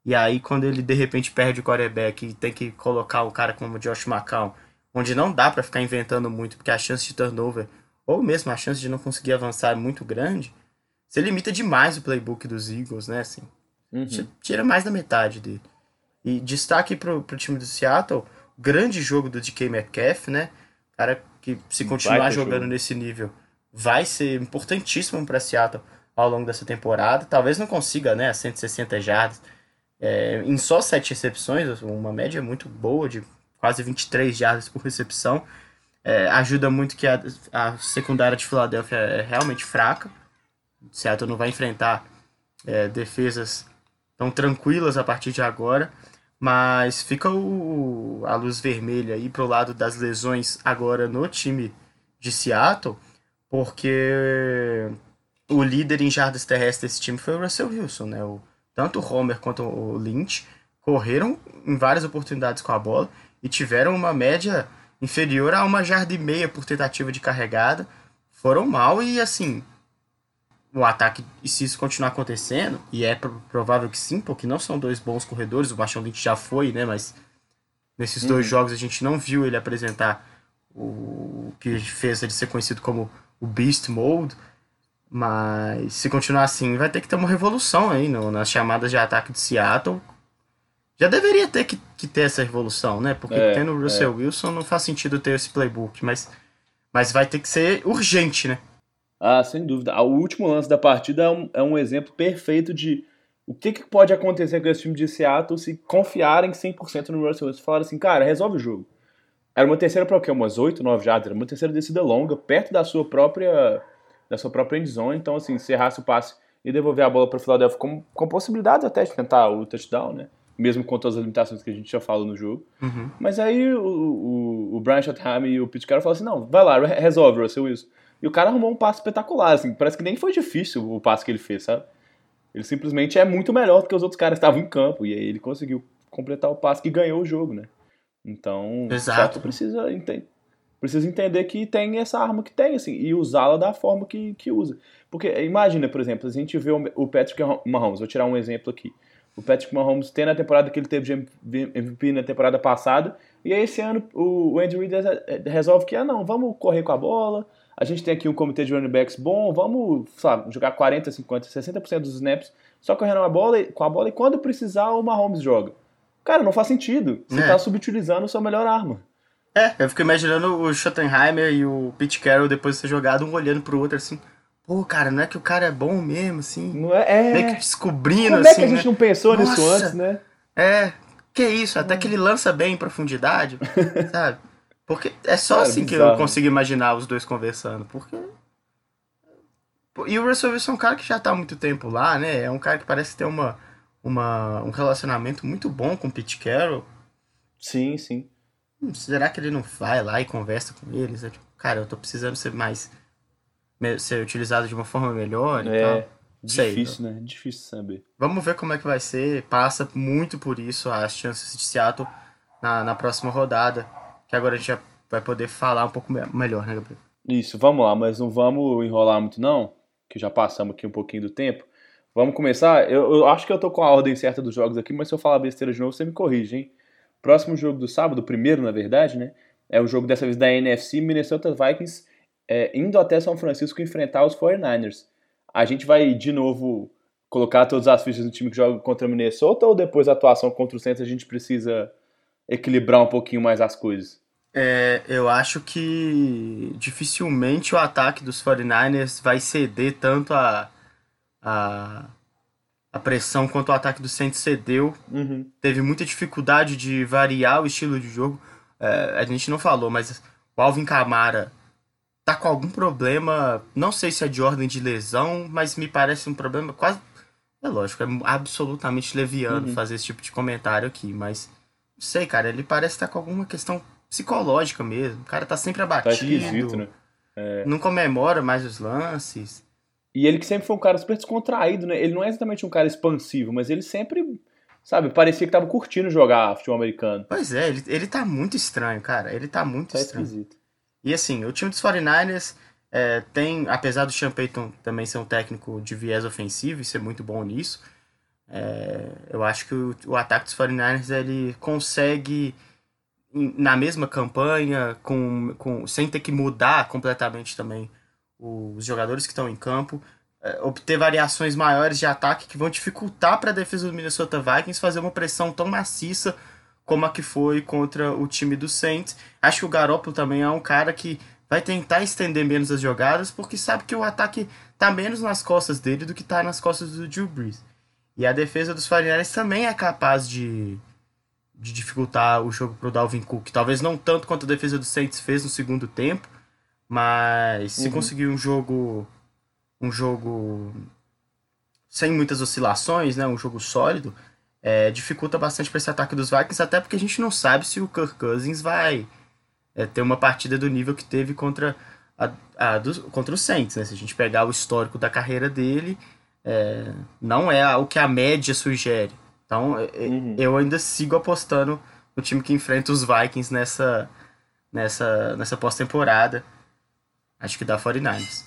E aí, quando ele de repente perde o quarterback e tem que colocar o cara como Josh McCown, onde não dá para ficar inventando muito, porque a chance de turnover, ou mesmo a chance de não conseguir avançar é muito grande, você limita demais o playbook dos Eagles, né? Assim, uhum. tira mais da metade dele. E destaque pro, pro time do Seattle, grande jogo do DK Metcalf, né? Cara que se continuar jogando jogo. nesse nível vai ser importantíssimo para Seattle ao longo dessa temporada. Talvez não consiga, né, 160 jardas. É, em só 7 recepções, uma média muito boa de quase 23 jardas por recepção. É, ajuda muito que a, a secundária de Filadélfia é realmente fraca. Seattle não vai enfrentar é, defesas tão tranquilas a partir de agora. Mas fica o, a luz vermelha aí pro lado das lesões agora no time de Seattle, porque o líder em jardas terrestres desse time foi o Russell Wilson, né? O, tanto o Homer quanto o Lynch correram em várias oportunidades com a bola e tiveram uma média inferior a uma jarda e meia por tentativa de carregada. Foram mal e assim, o ataque, e se isso continuar acontecendo, e é provável que sim, porque não são dois bons corredores, o Bastian Lynch já foi, né, mas nesses uhum. dois jogos a gente não viu ele apresentar o que fez ele ser conhecido como o Beast Mode, mas se continuar assim, vai ter que ter uma revolução aí no, nas chamadas de ataque de Seattle. Já deveria ter que, que ter essa revolução, né? Porque é, tendo o Russell é. Wilson não faz sentido ter esse playbook, mas, mas vai ter que ser urgente, né? Ah, sem dúvida. O último lance da partida é um, é um exemplo perfeito de o que, que, pode acontecer com esse time de Seattle se confiarem 100% no Russell Wilson. Falaram assim, cara, resolve o jogo. Era uma terceira para o quê? Umas 8, 9 jardas. Era uma terceira descida longa, perto da sua própria da sua própria endzone. Então, assim, se errasse o passe e devolver a bola para o Philadelphia com, com possibilidades até de tentar o touchdown, né? Mesmo com todas as limitações que a gente já falou no jogo. Uhum. Mas aí o, o, o Brian Schottenheimer e o Pete Carroll falaram assim, não, vai lá, resolve, Russell Wilson. E o cara arrumou um passe espetacular, assim, parece que nem foi difícil o passe que ele fez, sabe? Ele simplesmente é muito melhor do que os outros caras que estavam em campo. E aí ele conseguiu completar o passe que ganhou o jogo, né? Então, Exato. só precisa, ente precisa entender que tem essa arma que tem, assim, e usá-la da forma que, que usa. Porque imagina, por exemplo, a gente vê o Patrick Mahomes, vou tirar um exemplo aqui. O Patrick Mahomes tem na temporada que ele teve de MVP na temporada passada, e aí esse ano o Andy Reid resolve que, ah não, vamos correr com a bola, a gente tem aqui um comitê de running backs bom, vamos sabe, jogar 40, 50, 60% dos snaps só correndo a bola, com a bola e quando precisar o Mahomes joga. Cara, não faz sentido. Você está é. subutilizando a sua melhor arma. É, eu fico imaginando o Schottenheimer e o Pete Carroll depois de ser jogado, um olhando pro outro assim. Pô, cara, não é que o cara é bom mesmo, assim. Não é, é. Meio que descobrindo, Como assim. é que a gente né? não pensou Nossa, nisso antes, né? É. Que isso, até que ele lança bem em profundidade, *laughs* sabe? Porque é só cara, assim bizarro. que eu consigo imaginar os dois conversando. Porque. E o Russell Wilson é um cara que já tá há muito tempo lá, né? É um cara que parece ter uma, uma, um relacionamento muito bom com o Pete Carroll. Sim, sim. Hum, será que ele não vai lá e conversa com eles? É tipo, cara, eu tô precisando ser mais. ser utilizado de uma forma melhor é, tal. Difícil, Sei, né? Difícil saber. Vamos ver como é que vai ser. Passa muito por isso as chances de Seattle na, na próxima rodada. Que agora a gente já vai poder falar um pouco melhor, né, Gabriel? Isso, vamos lá, mas não vamos enrolar muito, não que já passamos aqui um pouquinho do tempo. Vamos começar? Eu, eu, acho que eu tô com a ordem certa dos jogos aqui, mas se eu falar besteira de novo, você me corrige, hein? Próximo jogo do sábado, primeiro na verdade, né? É o jogo dessa vez da NFC, Minnesota Vikings é, indo até São Francisco enfrentar os 49ers. A gente vai de novo colocar todas as fichas no time que joga contra Minnesota ou depois da atuação contra o Saints a gente precisa equilibrar um pouquinho mais as coisas? É, eu acho que dificilmente o ataque dos 49ers vai ceder tanto a, a, a pressão quanto o ataque do Saints cedeu. Uhum. Teve muita dificuldade de variar o estilo de jogo. É, a gente não falou, mas o Alvin Kamara tá com algum problema. Não sei se é de ordem de lesão, mas me parece um problema quase. É lógico, é absolutamente leviano uhum. fazer esse tipo de comentário aqui, mas. Não sei, cara, ele parece estar tá com alguma questão psicológica mesmo. O cara tá sempre abatido. Tá esquisito, né? É... Não comemora mais os lances. E ele que sempre foi um cara super descontraído, né? Ele não é exatamente um cara expansivo, mas ele sempre, sabe, parecia que tava curtindo jogar futebol americano. Pois é, ele, ele tá muito estranho, cara. Ele tá muito tá estranho. Esquisito. E assim, o time dos 49ers é, tem, apesar do Sean Payton também ser um técnico de viés ofensivo e ser muito bom nisso, é, eu acho que o, o ataque dos 49ers ele consegue na mesma campanha, com, com, sem ter que mudar completamente também os jogadores que estão em campo, é, obter variações maiores de ataque que vão dificultar para a defesa do Minnesota Vikings fazer uma pressão tão maciça como a que foi contra o time do Saints. Acho que o Garoppolo também é um cara que vai tentar estender menos as jogadas porque sabe que o ataque está menos nas costas dele do que está nas costas do Drew Brees. E a defesa dos 49 também é capaz de, de dificultar o jogo para o Dalvin Cook. Talvez não tanto quanto a defesa do Saints fez no segundo tempo, mas se uhum. conseguir um jogo um jogo sem muitas oscilações, né, um jogo sólido, é, dificulta bastante para esse ataque dos Vikings, até porque a gente não sabe se o Kirk Cousins vai é, ter uma partida do nível que teve contra, a, a do, contra o Saints. Né? Se a gente pegar o histórico da carreira dele, é, não é o que a média sugere. Então, uhum. eu ainda sigo apostando no time que enfrenta os Vikings nessa, nessa, nessa pós-temporada. Acho que dá 49ers.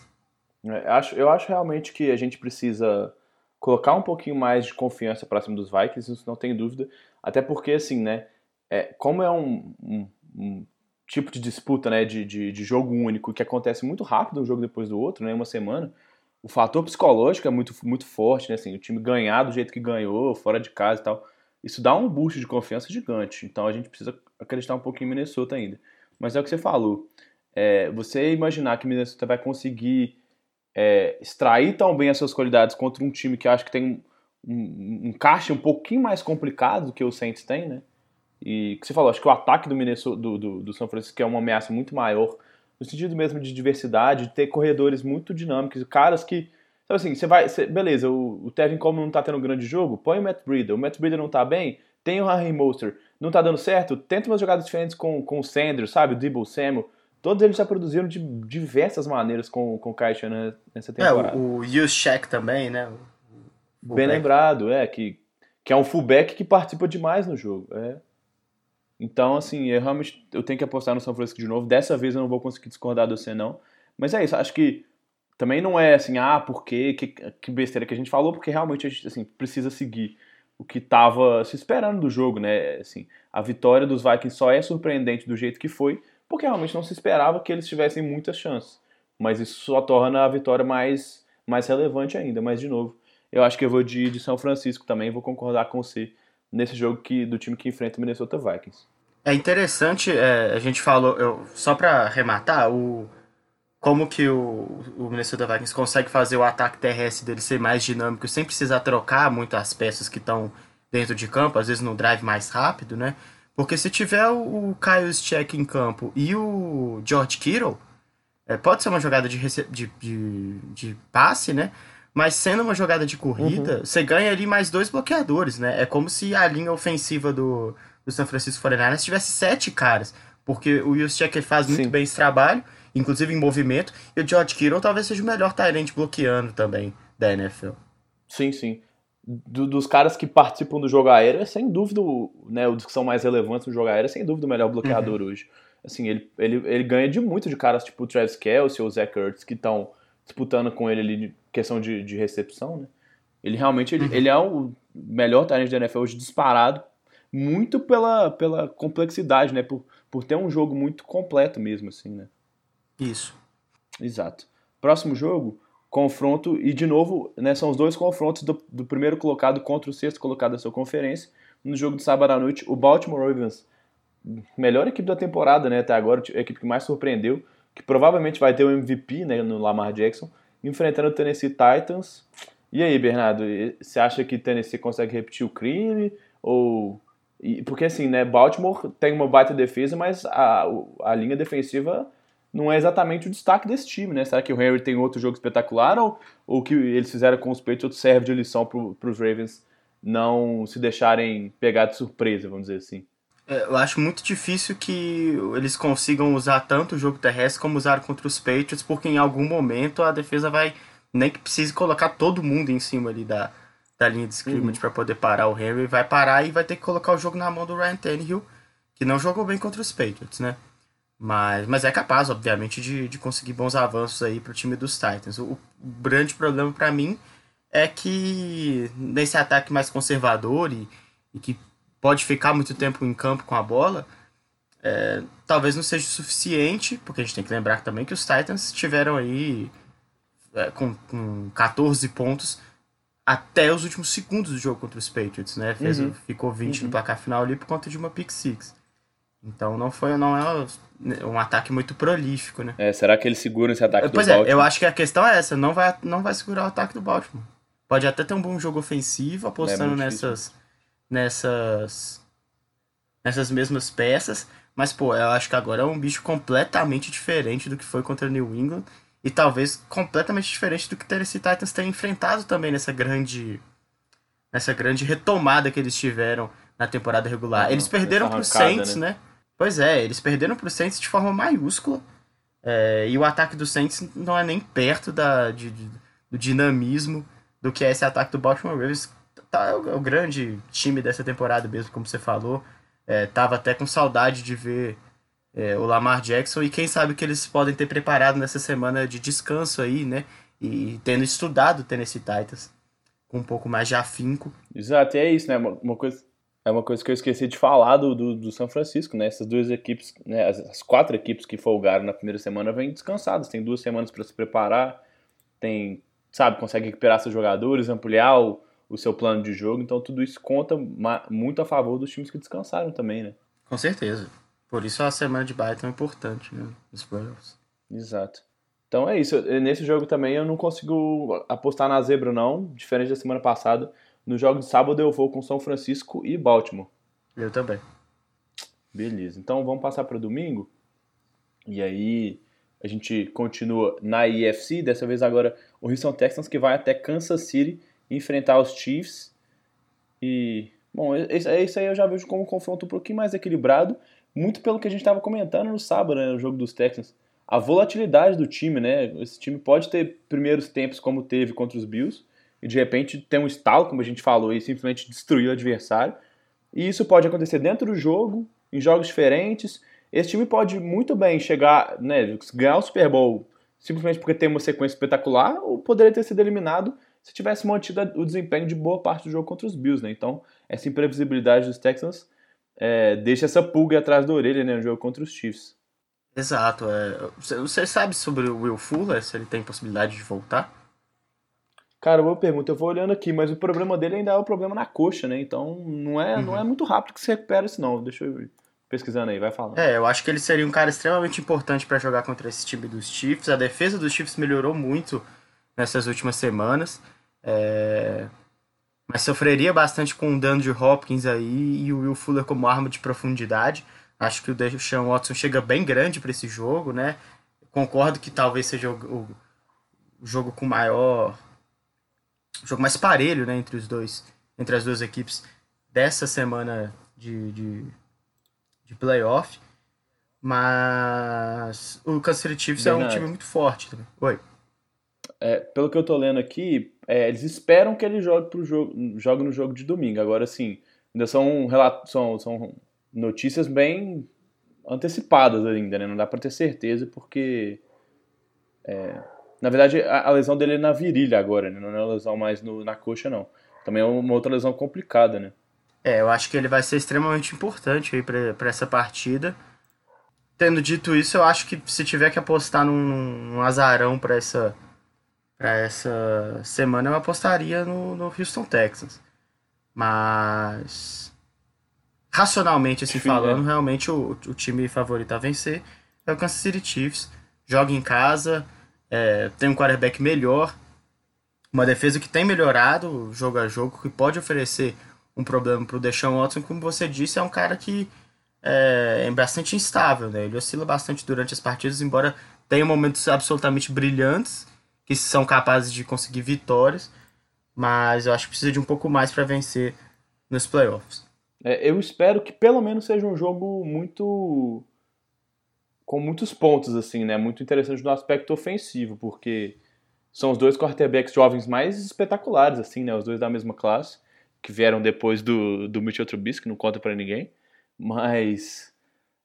É, acho, eu acho realmente que a gente precisa colocar um pouquinho mais de confiança para cima dos Vikings, isso não tem dúvida. Até porque, assim, né, é, como é um, um, um tipo de disputa, né, de, de, de, jogo único que acontece muito rápido um jogo depois do outro, né, uma semana, o fator psicológico é muito, muito forte, né? Assim, o time ganhar do jeito que ganhou, fora de casa e tal. Isso dá um boost de confiança gigante. Então a gente precisa acreditar um pouquinho em Minnesota ainda. Mas é o que você falou. É, você imaginar que Minnesota vai conseguir é, extrair tão bem as suas qualidades contra um time que acho que tem um, um, um caixa um pouquinho mais complicado do que o Saints tem, né? E que você falou, acho que o ataque do Minnesota, do, do, do São Francisco é uma ameaça muito maior no sentido mesmo de diversidade, de ter corredores muito dinâmicos, caras que. Sabe assim, você vai. Você, beleza, o, o Tevin Coleman não tá tendo um grande jogo, põe o Matt Breeder. O Matt Breeder não tá bem, tem o Harry Monster. Não tá dando certo, tenta umas jogadas diferentes com, com o Sanders, sabe? O Debo Samuel. Todos eles já produziram de diversas maneiras com, com o Kai nessa temporada. É, o, o Yushek também, né? Bem lembrado, é, que, que é um fullback que participa demais no jogo. É. Então, assim, eu realmente eu tenho que apostar no São Francisco de novo. Dessa vez eu não vou conseguir discordar do você, não. Mas é isso, acho que também não é assim, ah, por quê? Que, que besteira que a gente falou, porque realmente a gente assim, precisa seguir o que estava se esperando do jogo, né? Assim, a vitória dos Vikings só é surpreendente do jeito que foi, porque realmente não se esperava que eles tivessem muitas chances. Mas isso só torna a vitória mais, mais relevante ainda. Mas, de novo, eu acho que eu vou de, de São Francisco também, vou concordar com você nesse jogo que, do time que enfrenta o Minnesota Vikings. É interessante, é, a gente falou, eu, só para arrematar, o, como que o, o Minnesota Vikings consegue fazer o ataque terrestre dele ser mais dinâmico sem precisar trocar muito as peças que estão dentro de campo, às vezes no drive mais rápido, né? Porque se tiver o, o Kyle em campo e o George Kittle, é, pode ser uma jogada de, de, de, de passe, né? Mas sendo uma jogada de corrida, uhum. você ganha ali mais dois bloqueadores, né? É como se a linha ofensiva do, do San Francisco 49ers tivesse sete caras. Porque o Juszczyk faz muito Sim. bem esse trabalho, inclusive em movimento, e o George Kittle talvez seja o melhor Tyrant bloqueando também da NFL. Sim, sim. Do, dos caras que participam do jogo aéreo, é sem dúvida, né, os que são mais relevantes no jogo aéreo, é sem dúvida o melhor bloqueador uhum. hoje. Assim, ele, ele, ele ganha de muito de caras tipo o Travis Kelce ou o Zach Ertz, que estão disputando com ele ali questão de, de recepção, né? Ele realmente ele, uhum. ele é o melhor talento da NFL hoje disparado, muito pela, pela complexidade, né? Por, por ter um jogo muito completo mesmo, assim, né? Isso. Exato. Próximo jogo, confronto, e de novo, né, são os dois confrontos do, do primeiro colocado contra o sexto colocado da sua conferência. No jogo de sábado à noite, o Baltimore Ravens, melhor equipe da temporada, né, até agora, a equipe que mais surpreendeu, que provavelmente vai ter o MVP, né, no Lamar Jackson, enfrentando o Tennessee Titans. E aí, Bernardo, você acha que Tennessee consegue repetir o crime? Ou. Porque assim, né, Baltimore tem uma baita defesa, mas a, a linha defensiva não é exatamente o destaque desse time, né? Será que o Henry tem outro jogo espetacular ou o que eles fizeram com os Patriots serve de lição para os Ravens não se deixarem pegar de surpresa, vamos dizer assim? É, eu acho muito difícil que eles consigam usar tanto o jogo terrestre como usaram contra os Patriots, porque em algum momento a defesa vai. Nem que precise colocar todo mundo em cima ali da, da linha de scrimmage uhum. para poder parar o Henry, vai parar e vai ter que colocar o jogo na mão do Ryan Tannehill, que não jogou bem contra os Patriots, né? Mas, mas é capaz, obviamente, de, de conseguir bons avanços aí pro time dos Titans. O, o grande problema para mim é que nesse ataque mais conservador e, e que pode ficar muito tempo em campo com a bola, é, talvez não seja suficiente, porque a gente tem que lembrar também que os Titans tiveram aí é, com, com 14 pontos até os últimos segundos do jogo contra os Patriots, né? Fez, uhum. Ficou 20 uhum. no placar final ali por conta de uma pick six. Então não foi não é um ataque muito prolífico, né? É, será que eles seguram esse ataque pois do é, eu acho que a questão é essa, não vai, não vai segurar o ataque do Baltimore. Pode até ter um bom jogo ofensivo, apostando é nessas difícil nessas nessas mesmas peças, mas pô, eu acho que agora é um bicho completamente diferente do que foi contra o New England e talvez completamente diferente do que o Tennessee Titans tem enfrentado também nessa grande nessa grande retomada que eles tiveram na temporada regular. eles perderam para os Saints, né? né? Pois é, eles perderam para os Saints de forma maiúscula. É, e o ataque do Saints não é nem perto da, de, de, do dinamismo do que é esse ataque do Baltimore Ravens, tá, é o, é o, grande time dessa temporada mesmo, como você falou. É, tava até com saudade de ver é, o Lamar Jackson e quem sabe que eles podem ter preparado nessa semana de descanso aí, né? E tendo estudado o Tennessee Titans com um pouco mais de afinco. Exato, é isso, né? Uma coisa, é uma coisa que eu esqueci de falar do, do, do São Francisco, né? Essas duas equipes, né? As, as, quatro equipes que folgaram na primeira semana vêm descansadas, tem duas semanas para se preparar, tem, sabe, consegue recuperar seus jogadores, ampliar o, o seu plano de jogo. Então tudo isso conta muito a favor dos times que descansaram também, né? Com certeza. Por isso a semana de bye é tão importante, né? Nos playoffs. Exato. Então é isso. Nesse jogo também eu não consigo apostar na zebra, não. Diferente da semana passada. No jogo de sábado eu vou com São Francisco e Baltimore. Eu também. Beleza. Então vamos passar para domingo. E aí a gente continua na IFC, dessa vez agora o Houston Texans que vai até Kansas City enfrentar os Chiefs. E, bom, isso aí eu já vejo como um confronto um pouquinho mais equilibrado, muito pelo que a gente estava comentando no sábado, né, no jogo dos Texans. A volatilidade do time, né? Esse time pode ter primeiros tempos como teve contra os Bills, e de repente ter um estalo, como a gente falou, e simplesmente destruir o adversário. E isso pode acontecer dentro do jogo, em jogos diferentes. Esse time pode muito bem chegar, né, ganhar o Super Bowl simplesmente porque tem uma sequência espetacular, ou poderia ter sido eliminado se tivesse mantido o desempenho de boa parte do jogo contra os Bills, né? Então, essa imprevisibilidade dos Texans é, deixa essa pulga atrás da orelha, né, no jogo contra os Chiefs. Exato. É. Você sabe sobre o Will Fuller, se ele tem possibilidade de voltar? Cara, boa pergunta. Eu vou olhando aqui, mas o problema dele ainda é o problema na coxa, né? Então não é, uhum. não é uhum. muito rápido que se recupera isso, não. Deixa eu ir pesquisando aí, vai falando. É, eu acho que ele seria um cara extremamente importante para jogar contra esse time dos Chiefs. A defesa dos Chiefs melhorou muito nessas últimas semanas. É... Mas sofreria bastante com o DeAndre Hopkins aí e o Will Fuller como arma de profundidade. Acho que o Deshaun Watson chega bem grande para esse jogo, né? Concordo que talvez seja o jogo com maior. O jogo mais parelho, né? Entre os dois. Entre as duas equipes dessa semana de, de, de playoff. Mas o Kansas City Chiefs Bernardo. é um time muito forte também. Oi. É, pelo que eu tô lendo aqui, é, eles esperam que ele jogue, pro jogo, jogue no jogo de domingo. Agora, sim, ainda são, são, são notícias bem antecipadas ainda, né? Não dá para ter certeza porque é, na verdade a, a, lesão dele é na virilha agora, né? Não é uma lesão mais no, na coxa não. Também é uma outra lesão complicada, né? É, eu acho que ele vai ser extremamente importante aí para essa partida. Tendo dito isso, eu acho que se tiver que apostar num, num azarão para essa para essa semana, eu apostaria no, no Houston Texans. Mas racionalmente assim falando, é. realmente o, o time favorito a vencer é o Kansas City Chiefs. Joga em casa, é, tem um quarterback melhor, uma defesa que tem melhorado jogo a jogo, que pode oferecer um problema para o Deshaun Watson, como você disse, é um cara que é, é bastante instável, né? Ele oscila bastante durante as partidas, embora tenha momentos absolutamente brilhantes que são capazes de conseguir vitórias, mas eu acho que precisa de um pouco mais para vencer nos playoffs. É, eu espero que pelo menos seja um jogo muito. Com muitos pontos, assim, né? Muito interessante no aspecto ofensivo, porque são os dois quarterbacks jovens mais espetaculares, assim, né? Os dois da mesma classe, que vieram depois do, do Mitchell Trubisky, não conta para ninguém. Mas.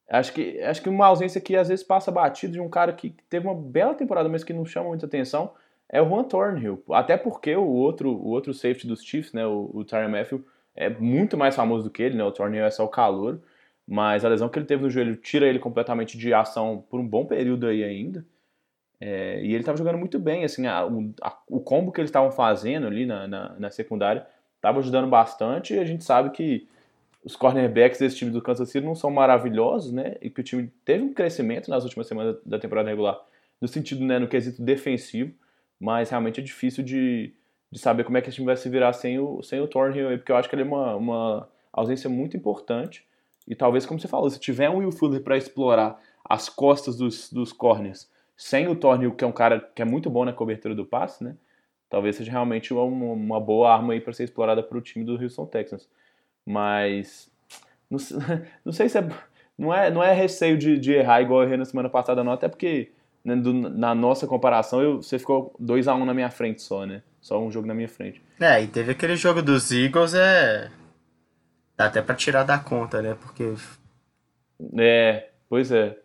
Acho que, acho que uma ausência que às vezes passa batido de um cara que teve uma bela temporada, mas que não chama muita atenção, é o Juan Thornhill. Até porque o outro, o outro safety dos Chiefs, né, o, o Tyron Matthew, é muito mais famoso do que ele, né? O Torneio é só o calor. Mas a lesão que ele teve no joelho tira ele completamente de ação por um bom período aí ainda. É, e ele estava jogando muito bem, assim, a, o, a, o combo que eles estavam fazendo ali na, na, na secundária estava ajudando bastante. E a gente sabe que os cornerbacks desse time do Kansas City não são maravilhosos, né? E que o time teve um crescimento nas últimas semanas da temporada regular, no sentido, né, no quesito defensivo, mas realmente é difícil de, de saber como é que esse time vai se virar sem o, sem o Thornhill, porque eu acho que ele é uma, uma ausência muito importante. E talvez, como você falou, se tiver um Will Fuller para explorar as costas dos, dos corners sem o Thornhill, que é um cara que é muito bom na cobertura do passe, né? Talvez seja realmente uma, uma boa arma aí para ser explorada para o time do Houston Texans. Mas não, *laughs* não sei se é não é, não é receio de, de errar igual eu errei na semana passada, não, até porque né, do, na nossa comparação eu, você ficou 2 a 1 um na minha frente só, né? Só um jogo na minha frente. É, e teve aquele jogo dos Eagles, é. Dá até pra tirar da conta, né? Porque. É, pois é.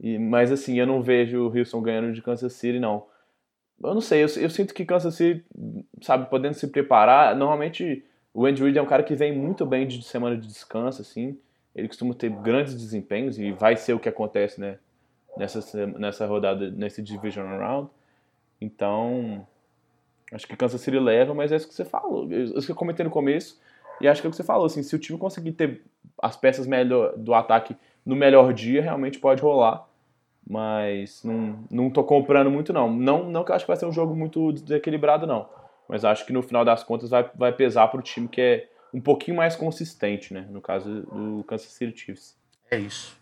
E, mas assim, eu não vejo o Wilson ganhando de Kansas City, não. Eu não sei, eu, eu sinto que Kansas City, sabe, podendo se preparar. Normalmente o Andy Reid é um cara que vem muito bem de semana de descanso, assim. Ele costuma ter grandes desempenhos e vai ser o que acontece, né? Nessa, nessa rodada, nesse Division Round. Então, Acho que Kansas City leva, mas é isso que você falou. Isso que eu comentei no começo, e acho que é o que você falou, assim, se o time conseguir ter as peças melhor do ataque no melhor dia, realmente pode rolar. Mas não, não tô comprando muito, não. não. Não que eu acho que vai ser um jogo muito desequilibrado, não. Mas acho que no final das contas vai, vai pesar pro time que é um pouquinho mais consistente, né? No caso do Kansas City Chiefs. É isso.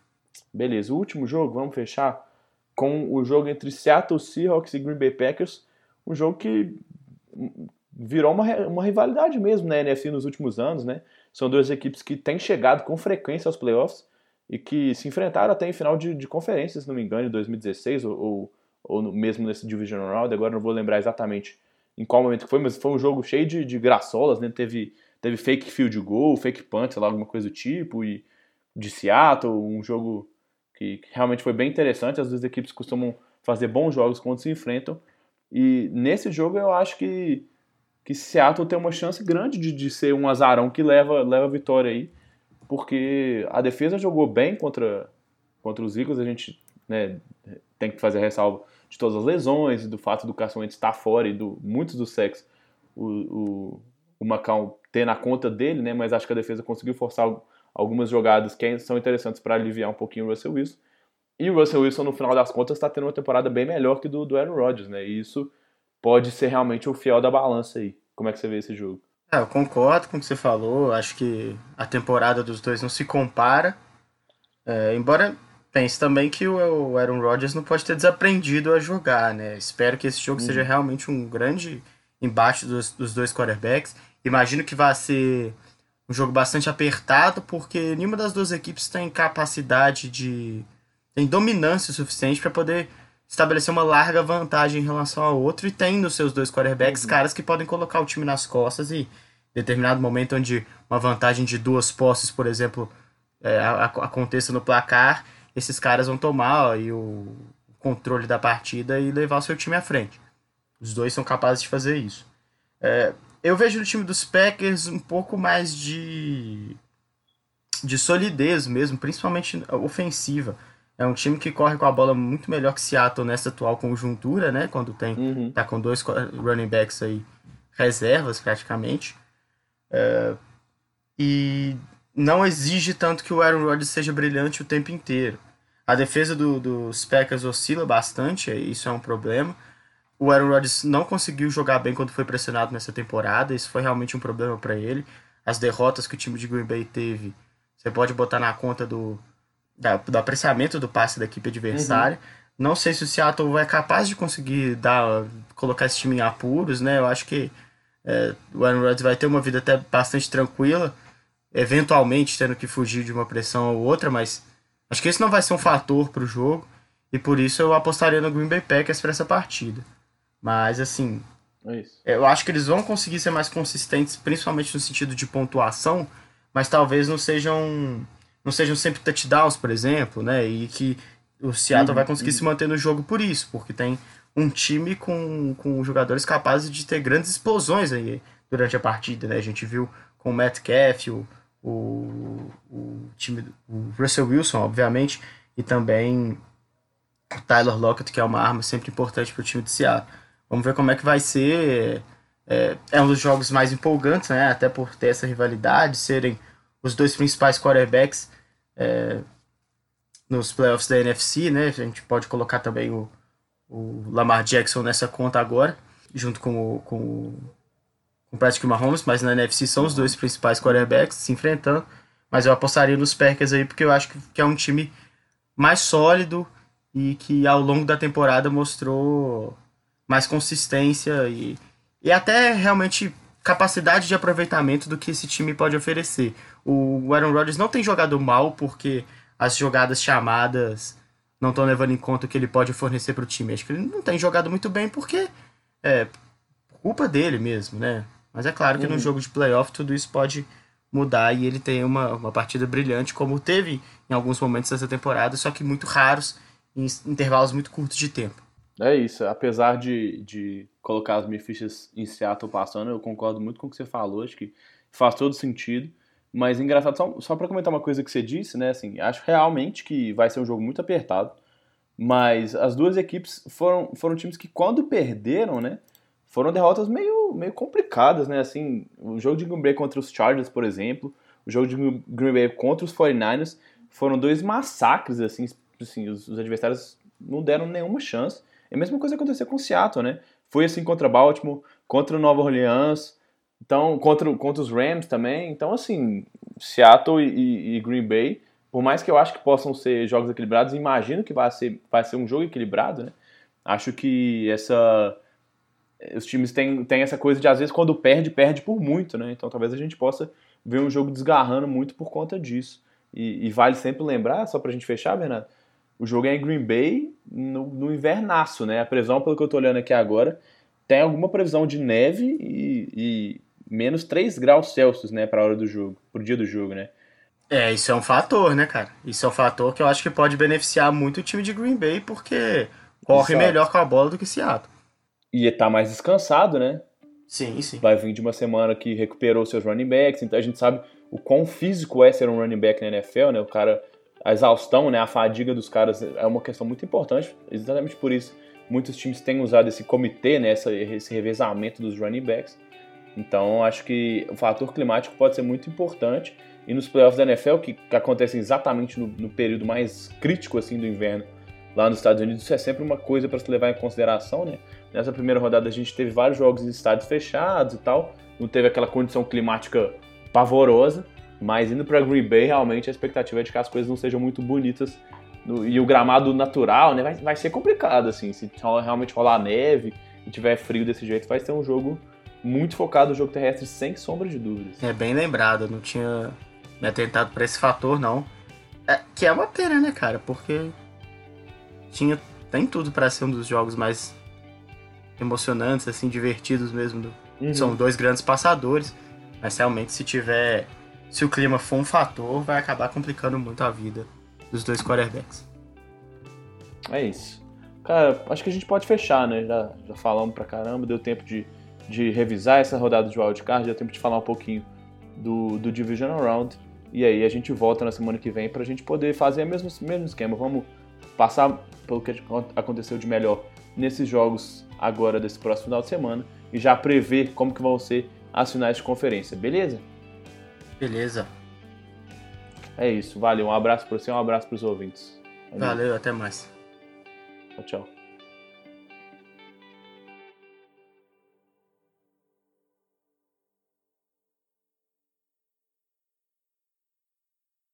Beleza, o último jogo, vamos fechar com o jogo entre Seattle Seahawks e Green Bay Packers, um jogo que virou uma, uma rivalidade mesmo na NFC nos últimos anos, né? São duas equipes que têm chegado com frequência aos playoffs e que se enfrentaram até em final de, de conferência, se não me engano, em 2016 ou, ou, ou mesmo nesse Division Round, agora não vou lembrar exatamente em qual momento que foi, mas foi um jogo cheio de, de graçolas, né? Teve, teve fake field goal, fake punt, sei lá, alguma coisa do tipo, e de Seattle, um jogo que, que realmente foi bem interessante. As duas equipes costumam fazer bons jogos quando se enfrentam. E nesse jogo eu acho que, que Seattle tem uma chance grande de, de ser um azarão que leva, leva a vitória aí, porque a defesa jogou bem contra, contra os Eagles, a gente né, tem que fazer ressalva de todas as lesões, do fato do Carson Wentz estar fora e do muitos dos sacks o, o, o Macau ter na conta dele, né, mas acho que a defesa conseguiu forçar algumas jogadas que são interessantes para aliviar um pouquinho o Russell Wilson. E o Russell Wilson, no final das contas, está tendo uma temporada bem melhor que do, do Aaron Rodgers, né? E isso pode ser realmente o fiel da balança aí. Como é que você vê esse jogo? É, eu concordo com o que você falou. Acho que a temporada dos dois não se compara. É, embora pense também que o Aaron Rodgers não pode ter desaprendido a jogar, né? Espero que esse jogo uhum. seja realmente um grande embate dos, dos dois quarterbacks. Imagino que vai ser um jogo bastante apertado, porque nenhuma das duas equipes tem capacidade de. tem dominância suficiente para poder estabelecer uma larga vantagem em relação ao outro. E tem nos seus dois quarterbacks uhum. caras que podem colocar o time nas costas e, em determinado momento onde uma vantagem de duas posses, por exemplo, é, aconteça no placar, esses caras vão tomar ó, e o controle da partida e levar o seu time à frente. Os dois são capazes de fazer isso. É, eu vejo no time dos Packers um pouco mais de de solidez mesmo, principalmente ofensiva. É um time que corre com a bola muito melhor que Seattle nessa atual conjuntura, né? Quando tem uhum. tá com dois running backs aí reservas praticamente. É, e não exige tanto que o Aaron Rodgers seja brilhante o tempo inteiro. A defesa do, dos Packers oscila bastante, isso é um problema. O Aaron Rodgers não conseguiu jogar bem quando foi pressionado nessa temporada. Isso foi realmente um problema para ele. As derrotas que o time de Green Bay teve, você pode botar na conta do, da, do apreciamento do passe da equipe adversária. Uhum. Não sei se o Seattle é capaz de conseguir dar, colocar esse time em apuros, né? Eu acho que é, o Aaron Rodgers vai ter uma vida até bastante tranquila, eventualmente tendo que fugir de uma pressão ou outra, mas acho que esse não vai ser um fator para o jogo e por isso eu apostaria no Green Bay Packers para essa partida. Mas, assim, é eu acho que eles vão conseguir ser mais consistentes, principalmente no sentido de pontuação, mas talvez não sejam não sejam sempre touchdowns, por exemplo, né? E que o Seattle uhum, vai conseguir uhum. se manter no jogo por isso, porque tem um time com, com jogadores capazes de ter grandes explosões aí durante a partida, né? A gente viu com o Matt Caff, o, o, o time, o Russell Wilson, obviamente, e também o Tyler Lockett, que é uma arma sempre importante para o time de Seattle. Vamos ver como é que vai ser. É, é, um dos jogos mais empolgantes, né? Até por ter essa rivalidade, serem os dois principais quarterbacks é, nos playoffs da NFC, né? A gente pode colocar também o, o Lamar Jackson nessa conta agora, junto com o, com com o Patrick Mahomes, mas na NFC são os dois principais quarterbacks se enfrentando. Mas eu apostaria nos Packers aí, porque eu acho que, que é um time mais sólido e que ao longo da temporada mostrou mais consistência e, e até realmente capacidade de aproveitamento do que esse time pode oferecer. O Aaron Rodgers não tem jogado mal porque as jogadas chamadas não estão levando em conta o que ele pode fornecer para o time. Acho que ele não tem jogado muito bem porque é culpa dele mesmo, né? Mas é claro que uhum. no jogo de playoff tudo isso pode mudar e ele tem uma, uma partida brilhante, como teve em alguns momentos dessa temporada, só que muito raros, em intervalos muito curtos de tempo. É isso, apesar de, de colocar as minhas fichas em Seattle passando, eu concordo muito com o que você falou, acho que faz todo sentido. Mas engraçado, só, só para comentar uma coisa que você disse, né? Assim, acho realmente que vai ser um jogo muito apertado. Mas as duas equipes foram, foram times que, quando perderam, né? Foram derrotas meio, meio complicadas, né? Assim, o jogo de Green Bay contra os Chargers, por exemplo, o jogo de Green Bay contra os 49ers foram dois massacres, assim, assim os, os adversários não deram nenhuma chance. É a mesma coisa aconteceu com o Seattle, né? Foi assim contra Baltimore, contra Nova Orleans, então contra, contra os Rams também. Então, assim, Seattle e, e Green Bay por mais que eu acho que possam ser jogos equilibrados, imagino que vai ser, vai ser um jogo equilibrado, né? Acho que essa os times têm, têm essa coisa de às vezes quando perde, perde por muito, né? Então talvez a gente possa ver um jogo desgarrando muito por conta disso. E, e vale sempre lembrar, só pra gente fechar, Bernardo, o jogo é em Green Bay no, no invernaço, né? A previsão, pelo que eu tô olhando aqui agora, tem alguma previsão de neve e, e menos 3 graus Celsius, né, pra hora do jogo, pro dia do jogo, né? É, isso é um fator, né, cara? Isso é um fator que eu acho que pode beneficiar muito o time de Green Bay, porque corre Exato. melhor com a bola do que Seattle. E tá mais descansado, né? Sim, sim. Vai vir de uma semana que recuperou seus running backs, então a gente sabe o quão físico é ser um running back na NFL, né? O cara, a exaustão, né? A fadiga dos caras é uma questão muito importante, exatamente por isso muitos times têm usado esse comitê, né? Essa, esse revezamento dos running backs. Então acho que o fator climático pode ser muito importante e nos playoffs da NFL, que, que acontecem exatamente no, no período mais crítico assim do inverno, lá nos Estados Unidos, isso é sempre uma coisa para se levar em consideração, né? Nessa primeira rodada a gente teve vários jogos em estádios fechados e tal, não teve aquela condição climática pavorosa, mas indo para Green Bay, realmente a expectativa é de que as coisas não sejam muito bonitas no, e o gramado natural, né, vai, vai ser complicado assim, se realmente rolar neve e tiver frio desse jeito, vai ser um jogo muito focado no jogo terrestre sem sombra de dúvidas. É bem lembrado, não tinha me atentado para esse fator não. É, que é uma pena, né, cara? Porque tinha tem tudo para ser um dos jogos mais emocionantes, assim, divertidos mesmo. Do... Uhum. São dois grandes passadores, mas realmente se tiver. Se o clima for um fator, vai acabar complicando muito a vida dos dois quarterbacks. É isso. Cara, acho que a gente pode fechar, né? Já, já falamos pra caramba, deu tempo de, de revisar essa rodada de wildcard, deu tempo de falar um pouquinho do, do Divisional Round. E aí a gente volta na semana que vem pra gente poder fazer o mesmo, mesmo esquema. Vamos passar pelo que aconteceu de melhor nesses jogos agora desse próximo final de semana e já prever como que vão ser as finais de conferência, beleza? Beleza. É isso, valeu. Um abraço para você, um abraço para os ouvintes. Valeu, Valeu até mais. Tchau, tchau.